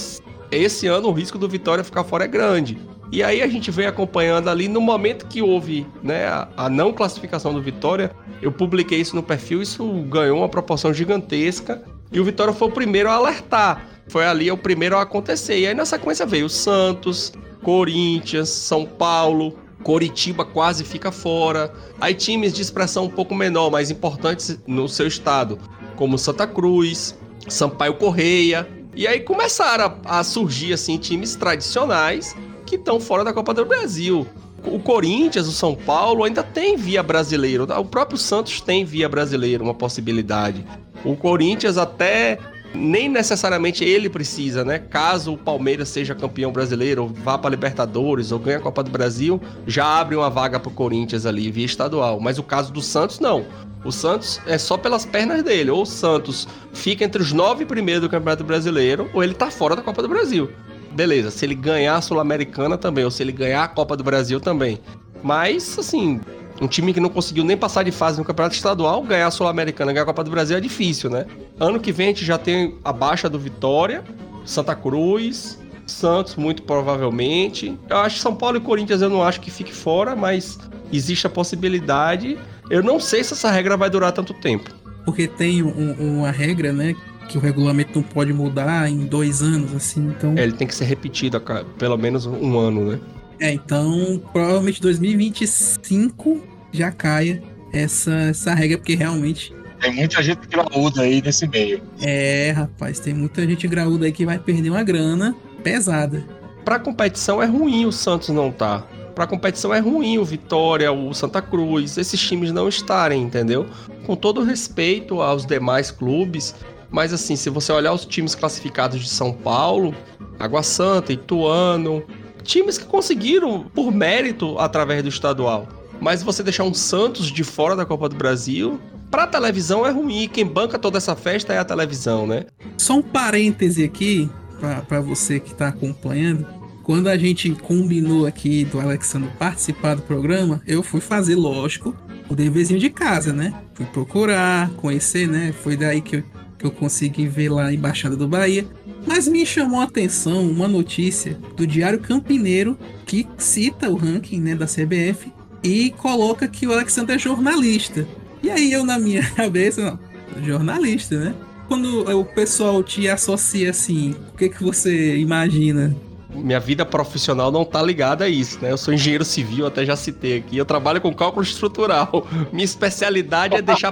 esse ano o risco do Vitória ficar fora é grande. E aí a gente vem acompanhando ali no momento que houve né, a, não classificação do Vitória. Eu publiquei isso no perfil, isso ganhou uma proporção gigantesca. E o Vitória foi o primeiro a alertar. Foi ali o primeiro a acontecer. E aí na sequência veio Santos, Corinthians, São Paulo, Coritiba quase fica fora. Aí times de expressão um pouco menor, mas importantes no seu estado, como Santa Cruz, Sampaio Correia. E aí começaram a, a surgir assim times tradicionais que estão fora da Copa do Brasil. O Corinthians, o São Paulo ainda tem via brasileiro. O próprio Santos tem via brasileiro, uma possibilidade. O Corinthians até nem necessariamente ele precisa, né? Caso o Palmeiras seja campeão brasileiro, vá para Libertadores ou ganhe a Copa do Brasil, já abre uma vaga para o Corinthians ali via estadual. Mas o caso do Santos não. O Santos é só pelas pernas dele. Ou o Santos fica entre os nove primeiros do Campeonato Brasileiro, ou ele tá fora da Copa do Brasil beleza, se ele ganhar a Sul-Americana também, ou se ele ganhar a Copa do Brasil também. Mas, assim, um time que não conseguiu nem passar de fase no Campeonato Estadual, ganhar a Sul-Americana, ganhar a Copa do Brasil é difícil, né? Ano que vem a gente já tem a baixa do Vitória, Santa Cruz, Santos, muito provavelmente. Eu acho que São Paulo e Corinthians eu não acho que fique fora, mas existe a possibilidade. Eu não sei se essa regra vai durar tanto tempo. Porque tem um, uma regra, né, que o regulamento não pode mudar em dois anos, assim, então... É, ele tem que ser repetido a pelo menos um ano, né? É, então provavelmente 2025 já caia essa, essa regra, porque realmente... Tem muita gente graúda aí nesse meio. É, rapaz, tem muita gente graúda aí que vai perder uma grana pesada. Pra competição é ruim o Santos não tá. Pra competição é ruim o Vitória, o Santa Cruz, esses times não estarem, entendeu? Com todo respeito aos demais clubes, mas assim, se você olhar os times classificados de São Paulo, Água Santa, Ituano, times que conseguiram por mérito através do estadual. Mas você deixar um Santos de fora da Copa do Brasil, pra televisão é ruim. Quem banca toda essa festa é a televisão, né? Só um parêntese aqui, para você que tá acompanhando. Quando a gente combinou aqui do Alexandre participar do programa, eu fui fazer, lógico, o deverzinho de casa, né? Fui procurar, conhecer, né? Foi daí que eu que eu consegui ver lá na Embaixada do Bahia. Mas me chamou a atenção uma notícia do Diário Campineiro que cita o ranking né, da CBF e coloca que o Alexandre é jornalista. E aí eu, na minha (laughs) cabeça, não, jornalista, né? Quando o pessoal te associa assim, o que, que você imagina? minha vida profissional não tá ligada a isso, né? Eu sou engenheiro civil, até já citei aqui. Eu trabalho com cálculo estrutural. (laughs) Minha especialidade é deixar,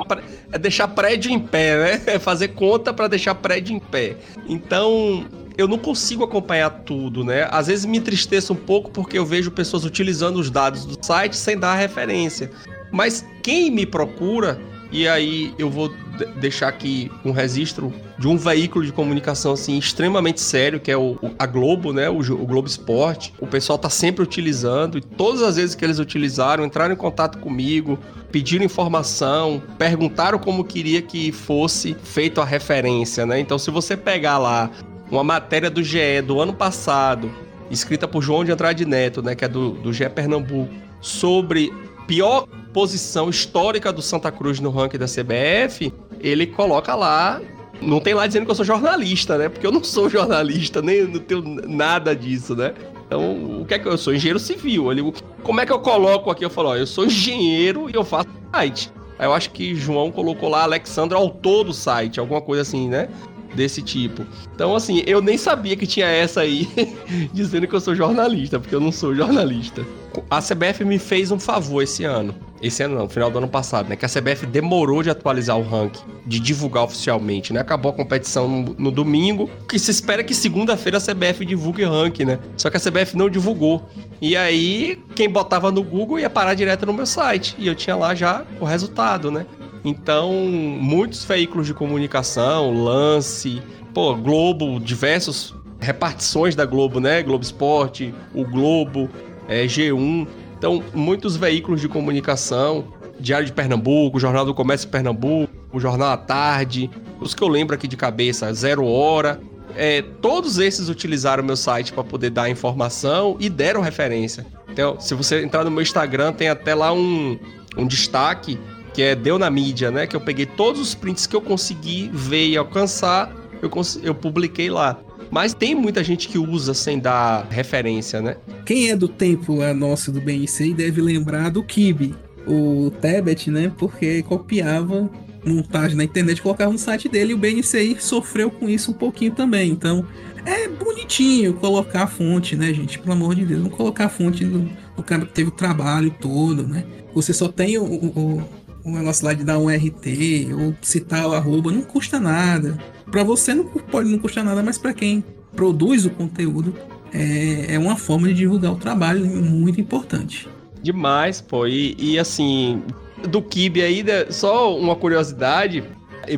é deixar prédio em pé, né? (laughs) É fazer conta para deixar prédio em pé. Então, eu não consigo acompanhar tudo, né? Às vezes me entristeço um pouco porque eu vejo pessoas utilizando os dados do site sem dar referência. Mas quem me procura E aí eu vou deixar aqui um registro de um veículo de comunicação assim extremamente sério, que é o, a Globo, né? O, o, Globo Esporte. O pessoal tá sempre utilizando e todas as vezes que eles utilizaram, entraram em contato comigo, pediram informação, perguntaram como queria que fosse feito a referência, né? Então, se você pegar lá uma matéria do GE do ano passado, escrita por João de Andrade Neto, né, que é do, do GE Pernambuco, sobre pior posição histórica do Santa Cruz no ranking da CBF, ele coloca lá. Não tem lá dizendo que eu sou jornalista, né? Porque eu não sou jornalista, nem não tenho nada disso, né? Então, o que é que eu sou? Engenheiro civil. Ele, como é que eu coloco aqui? Eu falo, ó, eu sou engenheiro e eu faço site. Aí eu acho que João colocou lá Alexandre, autor do site, alguma coisa assim, né? Desse tipo. Então, assim, eu nem sabia que tinha essa aí (laughs) dizendo que eu sou jornalista, porque eu não sou jornalista. A CBF me fez um favor esse ano. Esse ano não, final do ano passado, né? Que a CBF demorou de atualizar o ranking, de divulgar oficialmente, né? Acabou a competição no, no domingo, que se espera que segunda-feira a CBF divulgue o ranking, né? Só que a CBF não divulgou. E aí, quem botava no Google ia parar direto no meu site. E eu tinha lá já o resultado, né? Então, muitos veículos de comunicação, Lance, pô, Globo, diversos repartições da Globo, né? Globo Esporte, o Globo, é, G1. Então, muitos veículos de comunicação, Diário de Pernambuco, Jornal do Comércio de Pernambuco, o Jornal à Tarde, os que eu lembro aqui de cabeça, Zero Hora. É, todos esses utilizaram meu site para poder dar informação e deram referência. Então, se você entrar no meu Instagram, tem até lá um, um destaque que é Deu na Mídia, né? Que eu peguei todos os prints que eu consegui ver e alcançar, eu, eu publiquei lá. Mas tem muita gente que usa sem dar referência, né? Quem é do tempo a nosso do BNC deve lembrar do Kibe, o Tebet, né? Porque copiava montagem na internet, colocava no site dele e o BNCI sofreu com isso um pouquinho também. Então, é bonitinho colocar a fonte, né, gente? Pelo amor de Deus, não colocar a fonte do, do cara que teve o trabalho todo, né? Você só tem o, o, o negócio lá de dar um RT ou citar o arroba, não custa nada. Para você não pode não custar nada, mas para quem produz o conteúdo é, é uma forma de divulgar o trabalho muito importante. Demais, pô. E, e assim, do Kibe aí, né, só uma curiosidade: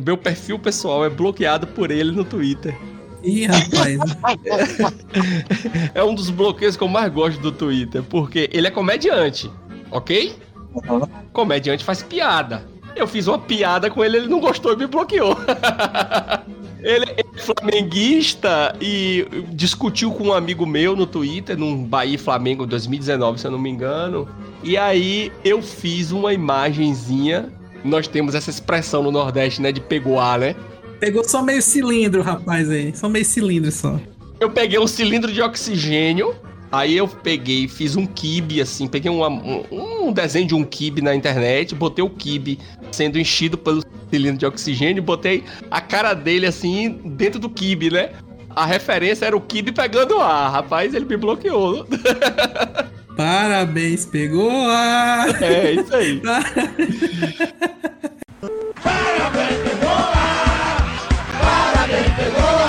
meu perfil pessoal é bloqueado por ele no Twitter. Ih, rapaz. (laughs) é um dos bloqueios que eu mais gosto do Twitter, porque ele é comediante, ok? Uhum. Comediante faz piada. Eu fiz uma piada com ele, ele não gostou e me bloqueou. (laughs) ele é flamenguista e discutiu com um amigo meu no Twitter, num Bahia Flamengo 2019, se eu não me engano. E aí eu fiz uma imagenzinha. Nós temos essa expressão no Nordeste, né? De pegoar, né? Pegou só meio cilindro, rapaz, aí. Só meio cilindro só. Eu peguei um cilindro de oxigênio Aí eu peguei, fiz um kibe, assim, peguei uma, um, um, desenho de um kibe na internet, botei o kibe sendo enchido pelo cilindro de oxigênio, botei a cara dele, assim, dentro do kibe, né? A referência era o kibe pegando ar. Rapaz, ele me bloqueou. (laughs) Parabéns, pegou ar! É, isso aí. (laughs) Parabéns, pegou ar! Parabéns, pegou ar!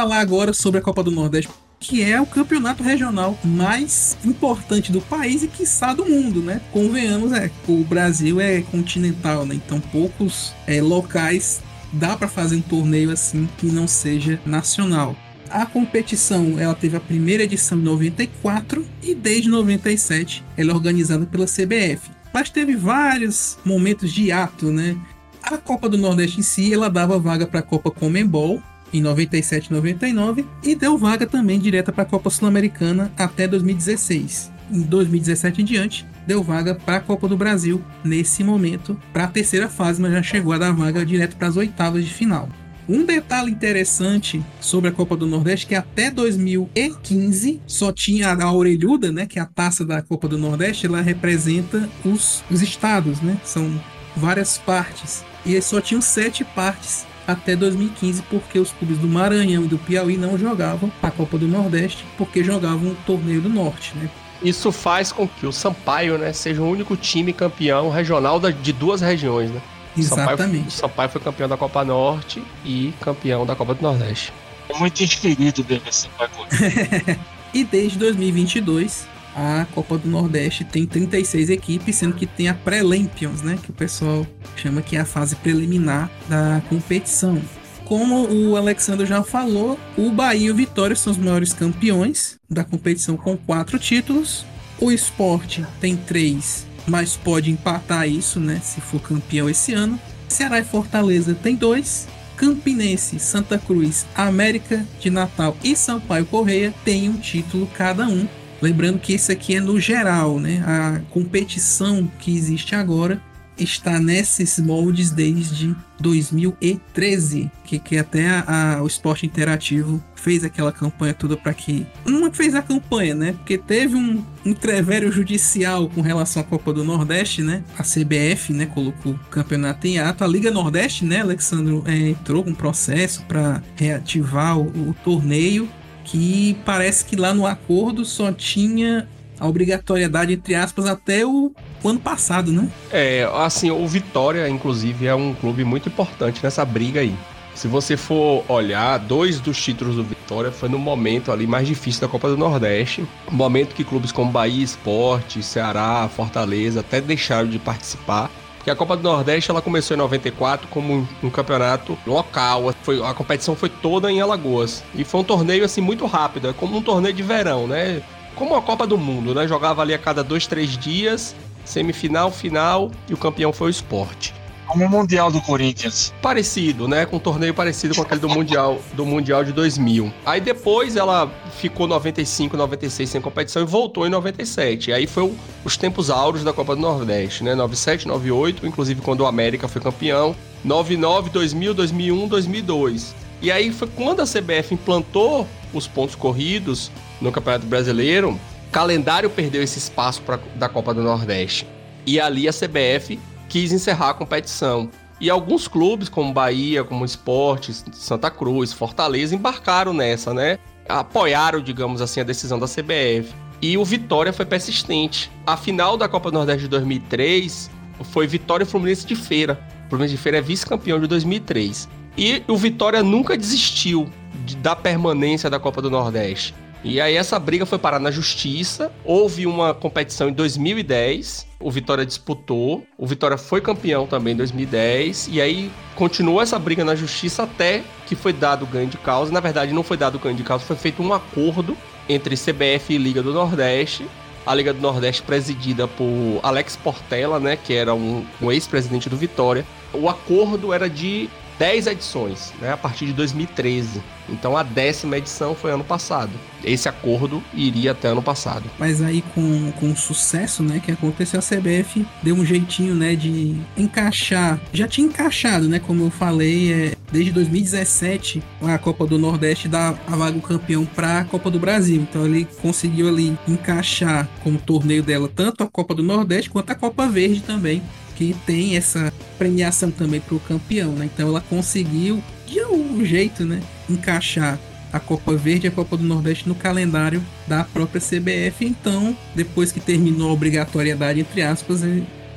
Falar agora sobre a Copa do Nordeste, que é o campeonato regional mais importante do país e quiçá do mundo, né? Convenhamos, é, o Brasil é continental, né? Então poucos é, locais dá para fazer um torneio assim que não seja nacional. A competição ela teve a primeira edição em 94 e desde 97 ela é organizada pela CBF. Mas teve vários momentos de ato, né? A Copa do Nordeste em si ela dava vaga para a Copa Comembol em 97 e 99 e deu vaga também direta para a Copa Sul-Americana até 2016. Em 2017 em diante, deu vaga para a Copa do Brasil nesse momento, para a terceira fase, mas já chegou a dar vaga direto para as oitavas de final. Um detalhe interessante sobre a Copa do Nordeste que até 2015 só tinha a orelhuda, né, que é a taça da Copa do Nordeste, ela representa os, os estados, né? São várias partes. E só tinham sete partes até 2015, porque os clubes do Maranhão e do Piauí não jogavam a Copa do Nordeste, porque jogavam o Torneio do Norte, né? Isso faz com que o Sampaio, né, seja o único time campeão regional de duas regiões, né? Exatamente. O Sampaio foi campeão da Copa Norte e campeão da Copa do Nordeste. É muito inscrito dele esse Sampaio. (laughs) e desde 2022, a Copa do Nordeste tem 36 equipes, sendo que tem a Pré-Lampions, né? Que o pessoal chama que é a fase preliminar da competição. Como o Alexandre já falou, o Bahia e o Vitória são os maiores campeões da competição com quatro títulos. O esporte tem três, mas pode empatar isso, né? Se for campeão esse ano. Ceará e Fortaleza tem dois. Campinense, Santa Cruz, América de Natal e Sampaio Correia têm um título cada um. Lembrando que isso aqui é no geral, né? A competição que existe agora está nesses moldes desde 2013, que, que até a, a, o esporte interativo fez aquela campanha toda para que. Não fez a campanha, né? Porque teve um entrevério judicial com relação à Copa do Nordeste, né? A CBF, né, colocou o campeonato em ato. A Liga Nordeste, né, Alexandre, é, entrou com um processo para reativar o, o torneio que parece que lá no acordo só tinha a obrigatoriedade, entre aspas, até o, ano passado, né? É, assim, o Vitória, inclusive, é um clube muito importante nessa briga aí. Se você for olhar, dois dos títulos do Vitória foi no momento ali mais difícil da Copa do Nordeste. Momento que clubes como Bahia Esporte, Ceará, Fortaleza até deixaram de participar. Porque a Copa do Nordeste ela começou em 94 como um, campeonato local. Foi, a competição foi toda em Alagoas. E foi um torneio assim muito rápido, é como um torneio de verão, né? como a Copa do Mundo, né? Jogava ali a cada dois, três dias, semifinal, final, e o campeão foi o esporte. Como o Mundial do Corinthians. Parecido, né? Com um torneio parecido com aquele do Mundial, do mundial de 2000. Aí depois ela ficou 95, 96 sem competição e voltou em 97. Aí foi o, os tempos áureos da Copa do Nordeste, né? 97, 98, inclusive quando o América foi campeão. 99, 2000, 2001, 2002. E aí foi quando a CBF implantou os pontos corridos no Campeonato Brasileiro, calendário perdeu esse espaço pra, da Copa do Nordeste. E ali a CBF quis encerrar a competição. E alguns clubes, como Bahia, como Esportes, Santa Cruz, Fortaleza, embarcaram nessa, né? Apoiaram, digamos assim, a decisão da CBF. E o Vitória foi persistente. A final da Copa do Nordeste de 2003 foi Vitória Fluminense de Feira. O Fluminense de Feira é vice-campeão de 2003. E o Vitória nunca desistiu de, da permanência da Copa do Nordeste. E aí essa briga foi parar na justiça. Houve uma competição em 2010. O Vitória disputou. O Vitória foi campeão também em 2010. E aí continuou essa briga na justiça até que foi dado ganho de causa. Na verdade, não foi dado ganho de causa, foi feito um acordo entre CBF e Liga do Nordeste. A Liga do Nordeste presidida por Alex Portela, né, que era um, um ex-presidente do Vitória. O acordo era de 10 edições, né, a partir de 2013. Então a décima edição foi ano passado. Esse acordo iria até ano passado. Mas aí com, com o sucesso, né, que aconteceu, a CBF deu um jeitinho, né, de encaixar. Já tinha encaixado, né, como eu falei, é, desde 2017 a Copa do Nordeste dá a vaga campeão para a Copa do Brasil. Então ele conseguiu ali encaixar como torneio dela tanto a Copa do Nordeste quanto a Copa Verde também que tem essa premiação também para o campeão, né? Então ela conseguiu de algum jeito, né, encaixar a Copa Verde e a Copa do Nordeste no calendário da própria CBF. Então, depois que terminou a obrigatoriedade entre aspas, a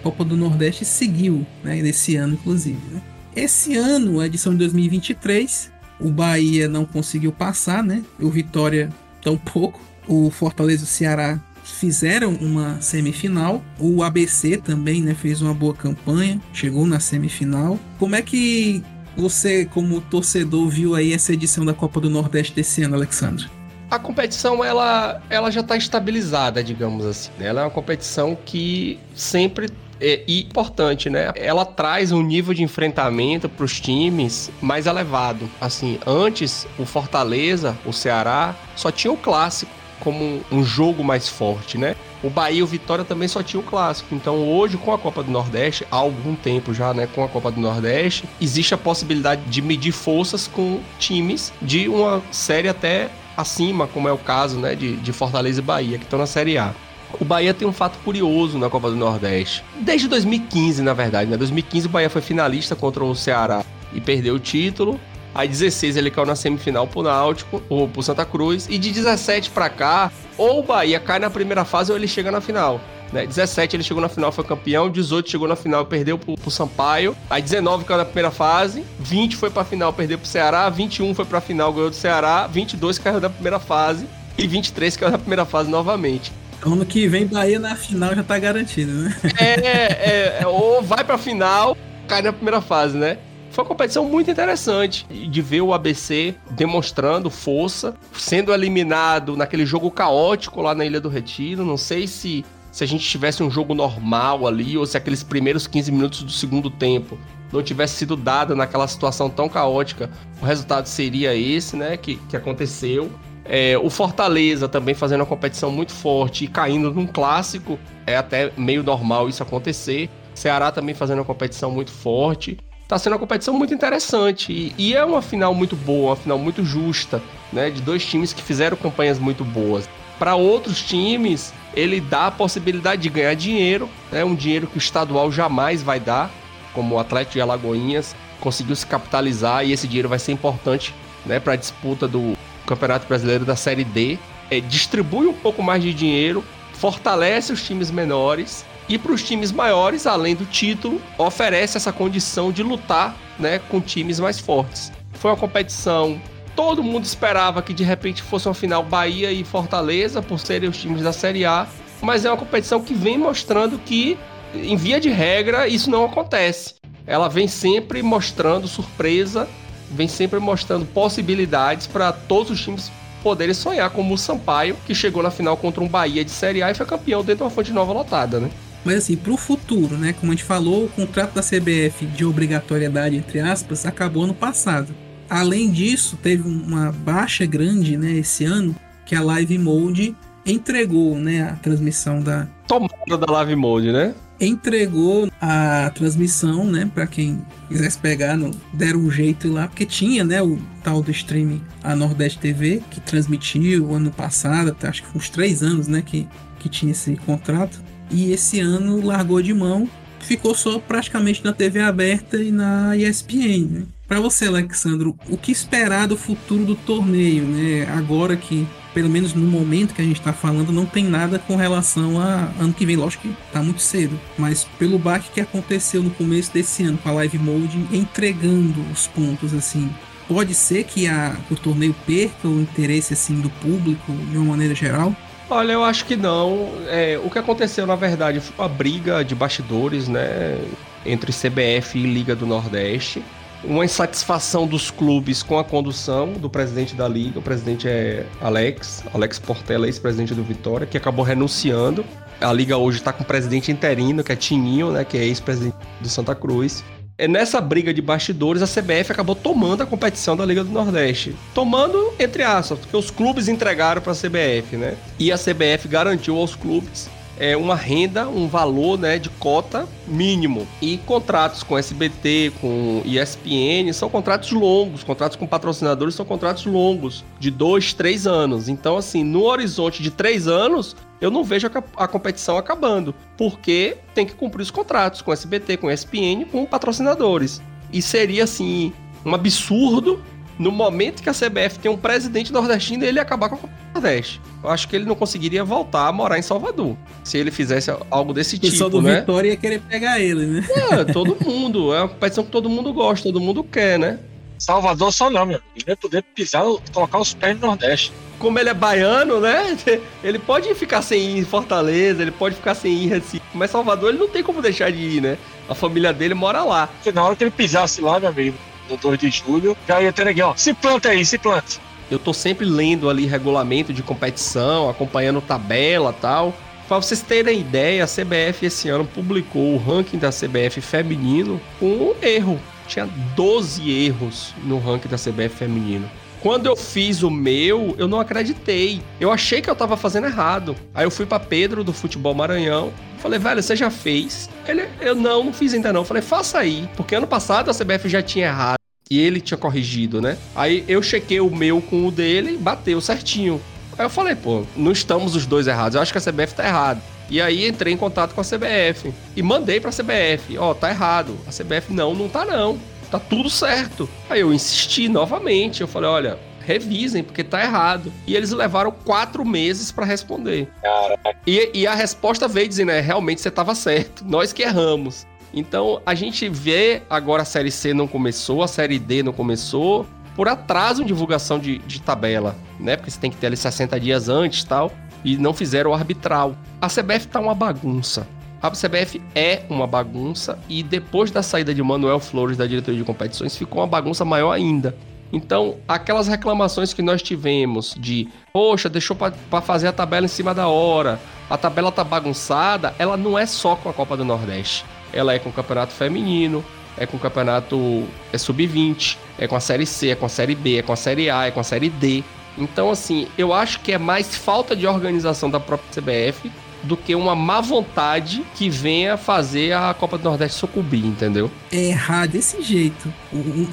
Copa do Nordeste seguiu, né, nesse ano inclusive. Né? Esse ano, a edição de 2023, o Bahia não conseguiu passar, né? O Vitória tão pouco. O Fortaleza e o Ceará fizeram uma semifinal. O ABC também, né, fez uma boa campanha, chegou na semifinal. Como é que você, como torcedor, viu aí essa edição da Copa do Nordeste desse ano, Alexandre? A competição ela, ela já está estabilizada, digamos assim. Né? Ela é uma competição que sempre é importante, né? Ela traz um nível de enfrentamento para os times mais elevado. Assim, antes o Fortaleza, o Ceará, só tinha o clássico como um jogo mais forte, né? O Bahia e o Vitória também só tinha o clássico. Então hoje, com a Copa do Nordeste, há algum tempo já, né, com a Copa do Nordeste, existe a possibilidade de medir forças com times de uma série até acima, como é o caso, né, de, de Fortaleza e Bahia, que estão na Série A. O Bahia tem um fato curioso na Copa do Nordeste. Desde 2015, na verdade, né? 2015 o Bahia foi finalista contra o Ceará e perdeu o título. Aí 16 ele caiu na semifinal pro Náutico, ou pro Santa Cruz. E de 17 para cá, ou o Bahia cai na primeira fase ou ele chega na final. Né? 17 ele chegou na final, foi campeão. 18 chegou na final, perdeu pro, pro Sampaio. Aí 19 caiu na primeira fase. 20 foi pra final, perdeu pro Ceará. 21 foi pra final, ganhou do Ceará. 22 caiu na primeira fase. E 23 caiu na primeira fase novamente. Ano que vem, Bahia na final já tá garantido, né? É, é, é, ou vai pra final, cai na primeira fase, né? Foi uma competição muito interessante de ver o ABC demonstrando força, sendo eliminado naquele jogo caótico lá na Ilha do Retiro. Não sei se, se a gente tivesse um jogo normal ali ou se aqueles primeiros 15 minutos do segundo tempo não tivesse sido dado naquela situação tão caótica, o resultado seria esse, né? Que, que aconteceu. É, o Fortaleza também fazendo uma competição muito forte e caindo num clássico, é até meio normal isso acontecer. Ceará também fazendo uma competição muito forte. Tá sendo uma competição muito interessante e, e, é uma final muito boa, uma final muito justa, né? De dois times que fizeram campanhas muito boas. Para outros times, ele dá a possibilidade de ganhar dinheiro, né? Um dinheiro que o estadual jamais vai dar, como o Atlético de Alagoinhas conseguiu se capitalizar e esse dinheiro vai ser importante, né? Para a disputa do Campeonato Brasileiro da Série D. É, distribui um pouco mais de dinheiro, fortalece os times menores e para os times maiores, além do título, oferece essa condição de lutar né, com times mais fortes. Foi uma competição. Todo mundo esperava que de repente fosse uma final Bahia e Fortaleza, por serem os times da Série A, mas é uma competição que vem mostrando que, em via de regra, isso não acontece. Ela vem sempre mostrando surpresa, vem sempre mostrando possibilidades para todos os times poderem sonhar, como o Sampaio, que chegou na final contra um Bahia de Série A e foi campeão dentro de uma fonte nova lotada, né? Mas assim, para o futuro, né? Como a gente falou, o contrato da CBF de obrigatoriedade, entre aspas, acabou no passado. Além disso, teve uma baixa grande, né, esse ano, que a Live Mode entregou, né, a transmissão da tomada da Live Mode, né? Entregou a transmissão, né, para quem quisesse pegar, no, deram um jeito lá, porque tinha, né, o tal do streaming a Nordeste TV que transmitiu ano passado, acho que uns três anos, né, que que tinha esse contrato e esse ano largou de mão, ficou só praticamente na TV aberta e na ESPN. Né? Para você, Alexandro, o que esperar do futuro do torneio, né? Agora que, pelo menos no momento que a gente está falando, não tem nada com relação a ano que vem, lógico que tá muito cedo, mas pelo baque que aconteceu no começo desse ano com a Live Mode entregando os pontos assim. Pode ser que a, o torneio perca o interesse assim do público de uma maneira geral? Olha, eu acho que não. É, o que aconteceu, na verdade, foi uma briga de bastidores, né? Entre CBF e Liga do Nordeste. Uma insatisfação dos clubes com a condução do presidente da Liga. O presidente é Alex, Alex Portela, ex-presidente do Vitória, que acabou renunciando. A Liga hoje está com o presidente interino, que é Tininho, né? Que é ex-presidente do Santa Cruz. É nessa briga de bastidores, a CBF acabou tomando a competição da Liga do Nordeste. Tomando, entre aspas, porque os clubes entregaram para a CBF, né? E a CBF garantiu aos clubes é, uma renda, um valor né, de cota mínimo. E contratos com SBT, com ESPN, são contratos longos. Contratos com patrocinadores são contratos longos, de dois, três anos. Então, assim, no horizonte de três anos, eu não vejo a, a, competição acabando, porque tem que cumprir os contratos com SBT, com ESPN, com patrocinadores. E seria assim um absurdo no momento que a CBF tem um presidente nordestino ele acabar com a Copa do Nordeste. Eu acho que ele não conseguiria voltar a morar em Salvador se ele fizesse algo desse tipo, O do né? Vitória ia querer pegar ele, né? É, todo mundo. É uma competição que todo mundo gosta, todo mundo quer, né? Salvador só não, meu. Ele vai poder pisar, colocar os pés no Nordeste. Como ele é baiano, né? (laughs) Ele pode ficar sem ir em Fortaleza, ele pode ficar sem ir em Recife, mas Salvador ele não tem como deixar de ir, né? A família dele mora lá. Porque na hora que ele pisasse lá, meu amigo, no 2 de julho, já ia ter aqui, ó. Se planta aí, se planta. Eu tô sempre lendo ali regulamento de competição, acompanhando tabela tal. Para vocês terem ideia, a CBF esse ano publicou o ranking da CBF feminino com um erro tinha 12 erros no ranking da CBF feminino. Quando eu fiz o meu, eu não acreditei. Eu achei que eu tava fazendo errado. Aí eu fui para Pedro do Futebol Maranhão. Falei, velho, você já fez? Ele, eu não, não fiz ainda não. Falei, faça aí. Porque ano passado a CBF já tinha errado. E ele tinha corrigido, né? Aí eu chequei o meu com o dele e bateu certinho. Aí eu falei, pô, não estamos os dois errados. Eu acho que a CBF tá errado. E aí entrei em contato com a CBF e mandei para a CBF, ó, oh, tá errado. A CBF não, não tá não. Tá tudo certo. Aí eu insisti novamente, eu falei, olha, revisem, porque tá errado. E eles levaram quatro meses para responder. Caraca. E, e, a resposta veio dizendo, é, realmente você tava certo, nós que erramos. Então a gente vê agora a série C não começou, a série D não começou, por atraso em divulgação de, de tabela, né? Porque você tem que ter ali 60 dias antes e tal. E não fizeram o arbitral. A CBF tá uma bagunça. A CBF é uma bagunça e depois da saída de Manuel Flores da diretoria de competições ficou uma bagunça maior ainda. Então, aquelas reclamações que nós tivemos de, poxa, deixou para fazer a tabela em cima da hora, a tabela tá bagunçada, ela não é só com a Copa do Nordeste. Ela é com o Campeonato Feminino, é com o Campeonato é Sub-20, é com a Série C, é com a Série B, é com a Série A, é com a Série D. Então, assim, eu acho que é mais falta de organização da própria CBF do que uma má vontade que venha fazer a Copa do Nordeste sucumbir, entendeu? É errar desse jeito.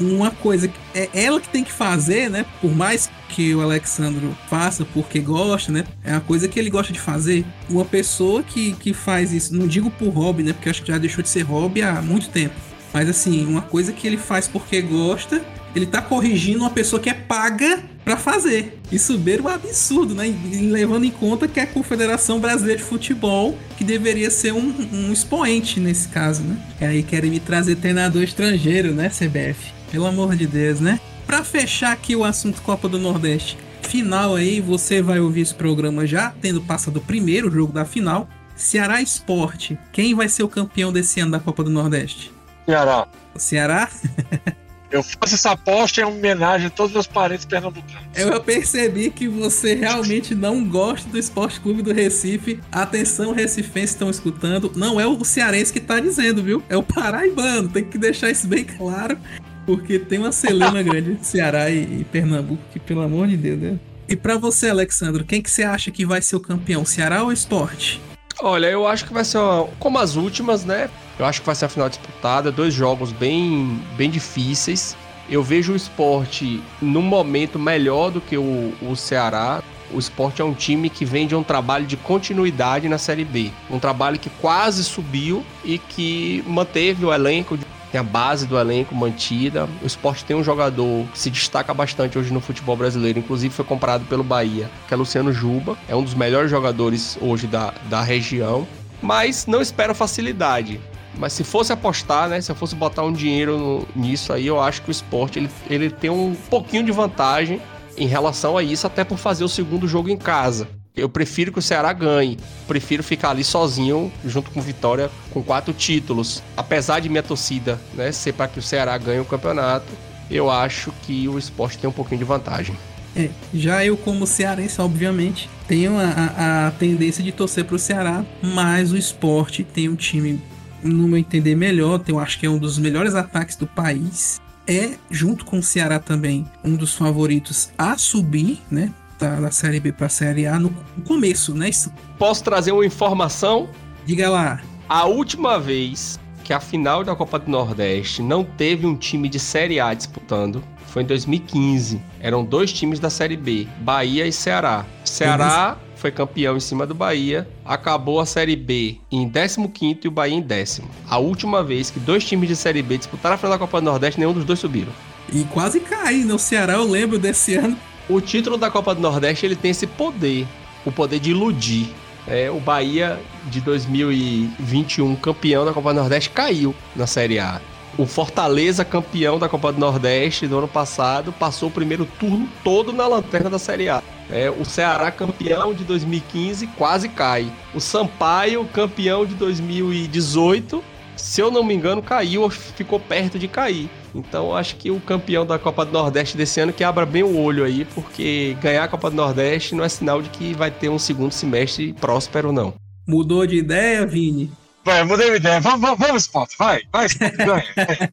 Uma coisa que é ela que tem que fazer, né? Por mais que o Alexandro faça porque gosta, né? É uma coisa que ele gosta de fazer. Uma pessoa que, que faz isso, não digo por hobby, né? Porque acho que já deixou de ser hobby há muito tempo. Mas assim, uma coisa que ele faz porque gosta ele tá corrigindo uma pessoa que é paga para fazer. Isso beira um absurdo, né? levando em conta que é a Confederação Brasileira de Futebol, que deveria ser um, um expoente nesse caso, né? E aí querem me trazer treinador estrangeiro, né, CBF? Pelo amor de Deus, né? Para fechar aqui o assunto Copa do Nordeste, final aí, você vai ouvir esse programa já tendo passado o primeiro jogo da final. Ceará Esporte, quem vai ser o campeão desse ano da Copa do Nordeste? Ceará. O Ceará? (laughs) Eu faço essa aposta em homenagem a todos os meus parentes pernambucanos. Eu percebi que você realmente não gosta do Esporte Clube do Recife. Atenção, recifenses estão escutando. Não é o cearense que tá dizendo, viu? É o paraibano. Tem que deixar isso bem claro. Porque tem uma celeuma (laughs) grande de Ceará e, Pernambuco, que pelo amor de Deus, né? E para você, Alexandre, quem que você acha que vai ser o campeão? Ceará ou Esporte? Olha, eu acho que vai ser uma, como as últimas, né? Eu acho que vai ser a final disputada, dois jogos bem, bem difíceis. Eu vejo o esporte num momento melhor do que o, o Ceará. O esporte é um time que vem de um trabalho de continuidade na Série B. Um trabalho que quase subiu e que manteve o elenco, tem a base do elenco mantida. O esporte tem um jogador que se destaca bastante hoje no futebol brasileiro, inclusive foi comprado pelo Bahia, que é Luciano Juba. É um dos melhores jogadores hoje da, da região. Mas não espero facilidade. Mas se fosse apostar, né? Se eu fosse botar um dinheiro no, nisso aí, eu acho que o esporte ele, ele tem um pouquinho de vantagem em relação a isso, até por fazer o segundo jogo em casa. Eu prefiro que o Ceará ganhe. Prefiro ficar ali sozinho, junto com Vitória, com quatro títulos. Apesar de minha torcida né, ser para que o Ceará ganhe o campeonato, eu acho que o esporte tem um pouquinho de vantagem. É, já eu, como cearense, obviamente, tenho a, a, tendência de torcer para o Ceará, mas o esporte tem um time no meu entender, melhor. Eu acho que é um dos melhores ataques do país. É, junto com o Ceará também, um dos favoritos a subir, né? Da, da Série B para a Série A no, no começo, né? Isso. Posso trazer uma informação? Diga lá. A última vez que a final da Copa do Nordeste não teve um time de Série A disputando foi em 2015. Eram dois times da Série B, Bahia e Ceará. Ceará foi campeão em cima do Bahia, acabou a Série B em 15 e o Bahia em décimo. A última vez que dois times de Série B disputaram a final da Copa do Nordeste, nenhum dos dois subiram. E quase cai, no Ceará eu lembro desse ano. O título da Copa do Nordeste ele tem esse poder, o poder de iludir. É, o Bahia de 2021, campeão da Copa do Nordeste, caiu na Série A. O Fortaleza, campeão da Copa do Nordeste do ano passado, passou o primeiro turno todo na lanterna da Série A. É, o Ceará, campeão de 2015, quase cai. O Sampaio, campeão de 2018, se eu não me engano, caiu ou ficou perto de cair. Então acho que o campeão da Copa do Nordeste desse ano que abra bem o olho aí, porque ganhar a Copa do Nordeste não é sinal de que vai ter um segundo semestre próspero, não. Mudou de ideia, Vini? Vai, mudei de ideia. Vamos, vamos, vamos Sport. Vai, vai, (laughs) Sport, ganha.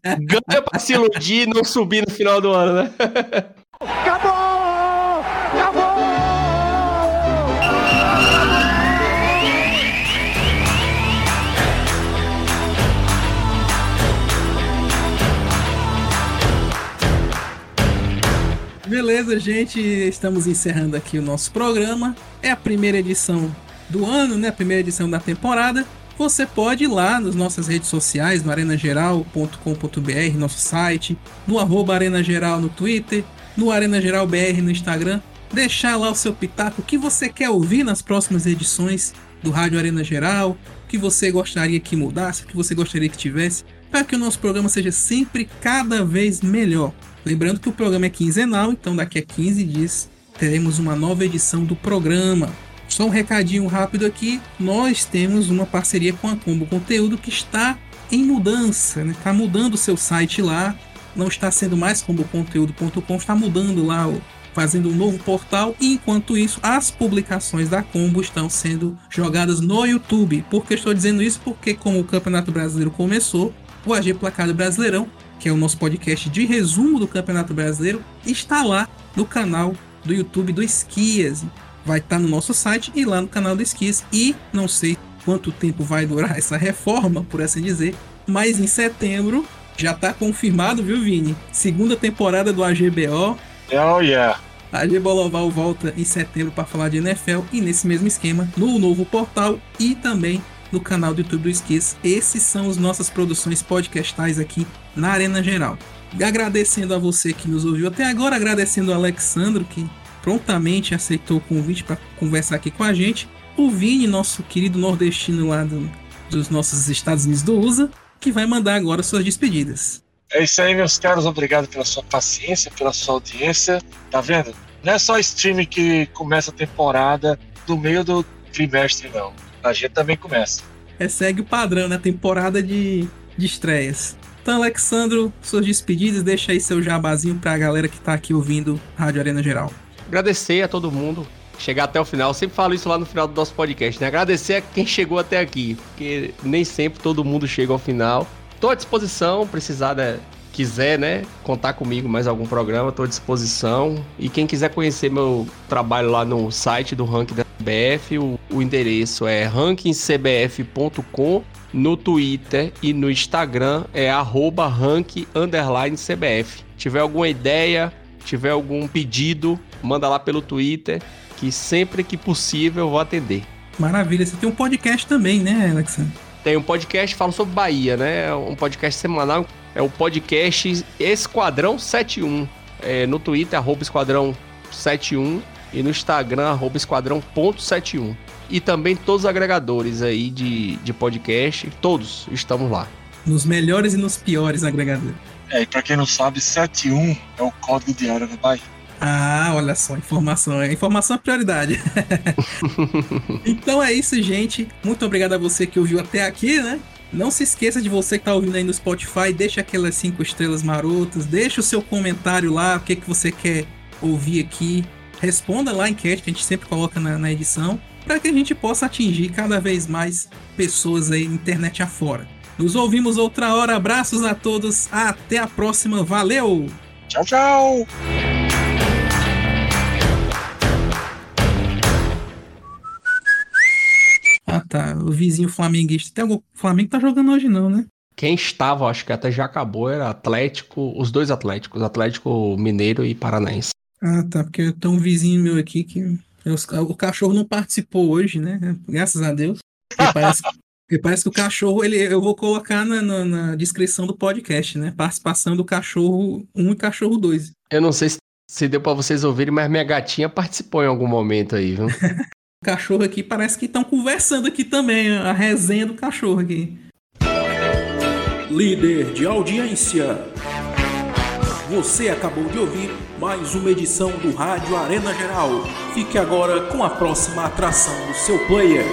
ganha pra se iludir e não subir no final do ano, né? Acabou! Beleza, gente, estamos encerrando aqui o nosso programa. É a primeira edição do ano, né? A primeira edição da temporada. Você pode ir lá nas nossas redes sociais, no arenageral.com.br, nosso site, no arroba arenageral no Twitter, no Arena Geral BR no Instagram, deixar lá o seu pitaco, o que você quer ouvir nas próximas edições do Rádio Arena Geral, o que você gostaria que mudasse, o que você gostaria que tivesse, para que o nosso programa seja sempre cada vez melhor. Lembrando que o programa é quinzenal, então daqui a 15 dias teremos uma nova edição do programa. Só um recadinho rápido aqui. Nós temos uma parceria com a Combo Conteúdo que está em mudança, né? Tá mudando o seu site lá. Não está sendo mais comboconteúdo.com, está mudando lá, fazendo um novo portal. E enquanto isso, as publicações da Combo estão sendo jogadas no YouTube. Por que estou dizendo isso? Porque como o Campeonato Brasileiro começou, o AG Placado Brasileirão, que é o nosso podcast de resumo do Campeonato Brasileiro, está lá no canal do YouTube do Esquias. Vai estar no nosso site e lá no canal do Esquias. E não sei quanto tempo vai durar (laughs) essa reforma, por assim dizer, mas em setembro já está confirmado, viu, Vini? Segunda temporada do AGBO. Oh, yeah. A AG Boloval volta em setembro para falar de NFL e nesse mesmo esquema no novo portal e também no canal do YouTube do Esquis. Esses são as nossas produções podcastais aqui na Arena Geral. Agradecendo a você que nos ouviu até agora, agradecendo ao Alexandro que prontamente aceitou o convite para conversar aqui com a gente. O Vini, nosso querido nordestino lá do, dos nossos Estados Unidos do USA, que vai mandar agora suas despedidas. É isso aí, meus caros. Obrigado pela sua paciência, pela sua audiência. Tá vendo? Não é só stream que começa a temporada no meio do trimestre, não. A gente também começa. É, segue o padrão, né? Temporada de, de estreias. Então, Alexandro, suas despedidas, deixa aí seu jabazinho pra galera que tá aqui ouvindo Rádio Arena Geral. Agradecer a todo mundo chegar até o final. Eu sempre falo isso lá no final do nosso podcast, né? Agradecer a quem chegou até aqui, porque nem sempre todo mundo chega ao final. Tô à disposição, precisar, né, quiser, né, contar comigo mais algum programa, tô à disposição. E quem quiser conhecer meu trabalho lá no site do Ranking da CBF, o, o endereço é rankingcbf.com. No Twitter e no Instagram é arroba rank underline CBF. Tiver alguma ideia, tiver algum pedido, manda lá pelo Twitter, que sempre que possível eu vou atender. Maravilha, você tem um podcast também, né, Alexandre? Tem um podcast falo sobre Bahia, né? Um podcast semanal. É o podcast Esquadrão 71. É, no Twitter, arroba Esquadrão 71 e no Instagram, arroba esquadrão.71. E também todos os agregadores aí de, de podcast, todos estamos lá. Nos melhores e nos piores agregadores. É, e pra quem não sabe, 71 é o código de área da Bahia. Ah, olha só, informação. Informação é prioridade. (laughs) então é isso, gente. Muito obrigado a você que ouviu até aqui, né? Não se esqueça de você que tá ouvindo aí no Spotify, deixa aquelas cinco estrelas marotas, deixa o seu comentário lá, o que, que você quer ouvir aqui. Responda lá a enquete que a gente sempre coloca na, na edição, para que a gente possa atingir cada vez mais pessoas aí internet afora. Nos ouvimos outra hora, abraços a todos, até a próxima, valeu! Tchau, tchau! Ah tá, o vizinho flamenguista. Tem algum Flamengo tá jogando hoje não, né? Quem estava, acho que até já acabou, era Atlético, os dois Atléticos, Atlético Mineiro e Paranaense. Ah tá, porque tem um vizinho meu aqui que o cachorro não participou hoje, né? Graças a Deus. Porque parece, porque parece que o cachorro, ele, eu vou colocar na, na, na, descrição do podcast, né? Participação do cachorro 1 e cachorro 2. Eu não sei se, se deu para vocês ouvirem, mas minha gatinha participou em algum momento aí, viu? (laughs) o cachorro aqui parece que estão conversando aqui também, a resenha do cachorro aqui. Líder de audiência. Você acabou de ouvir mais uma edição do Rádio Arena Geral. Fique agora com a próxima atração do seu player.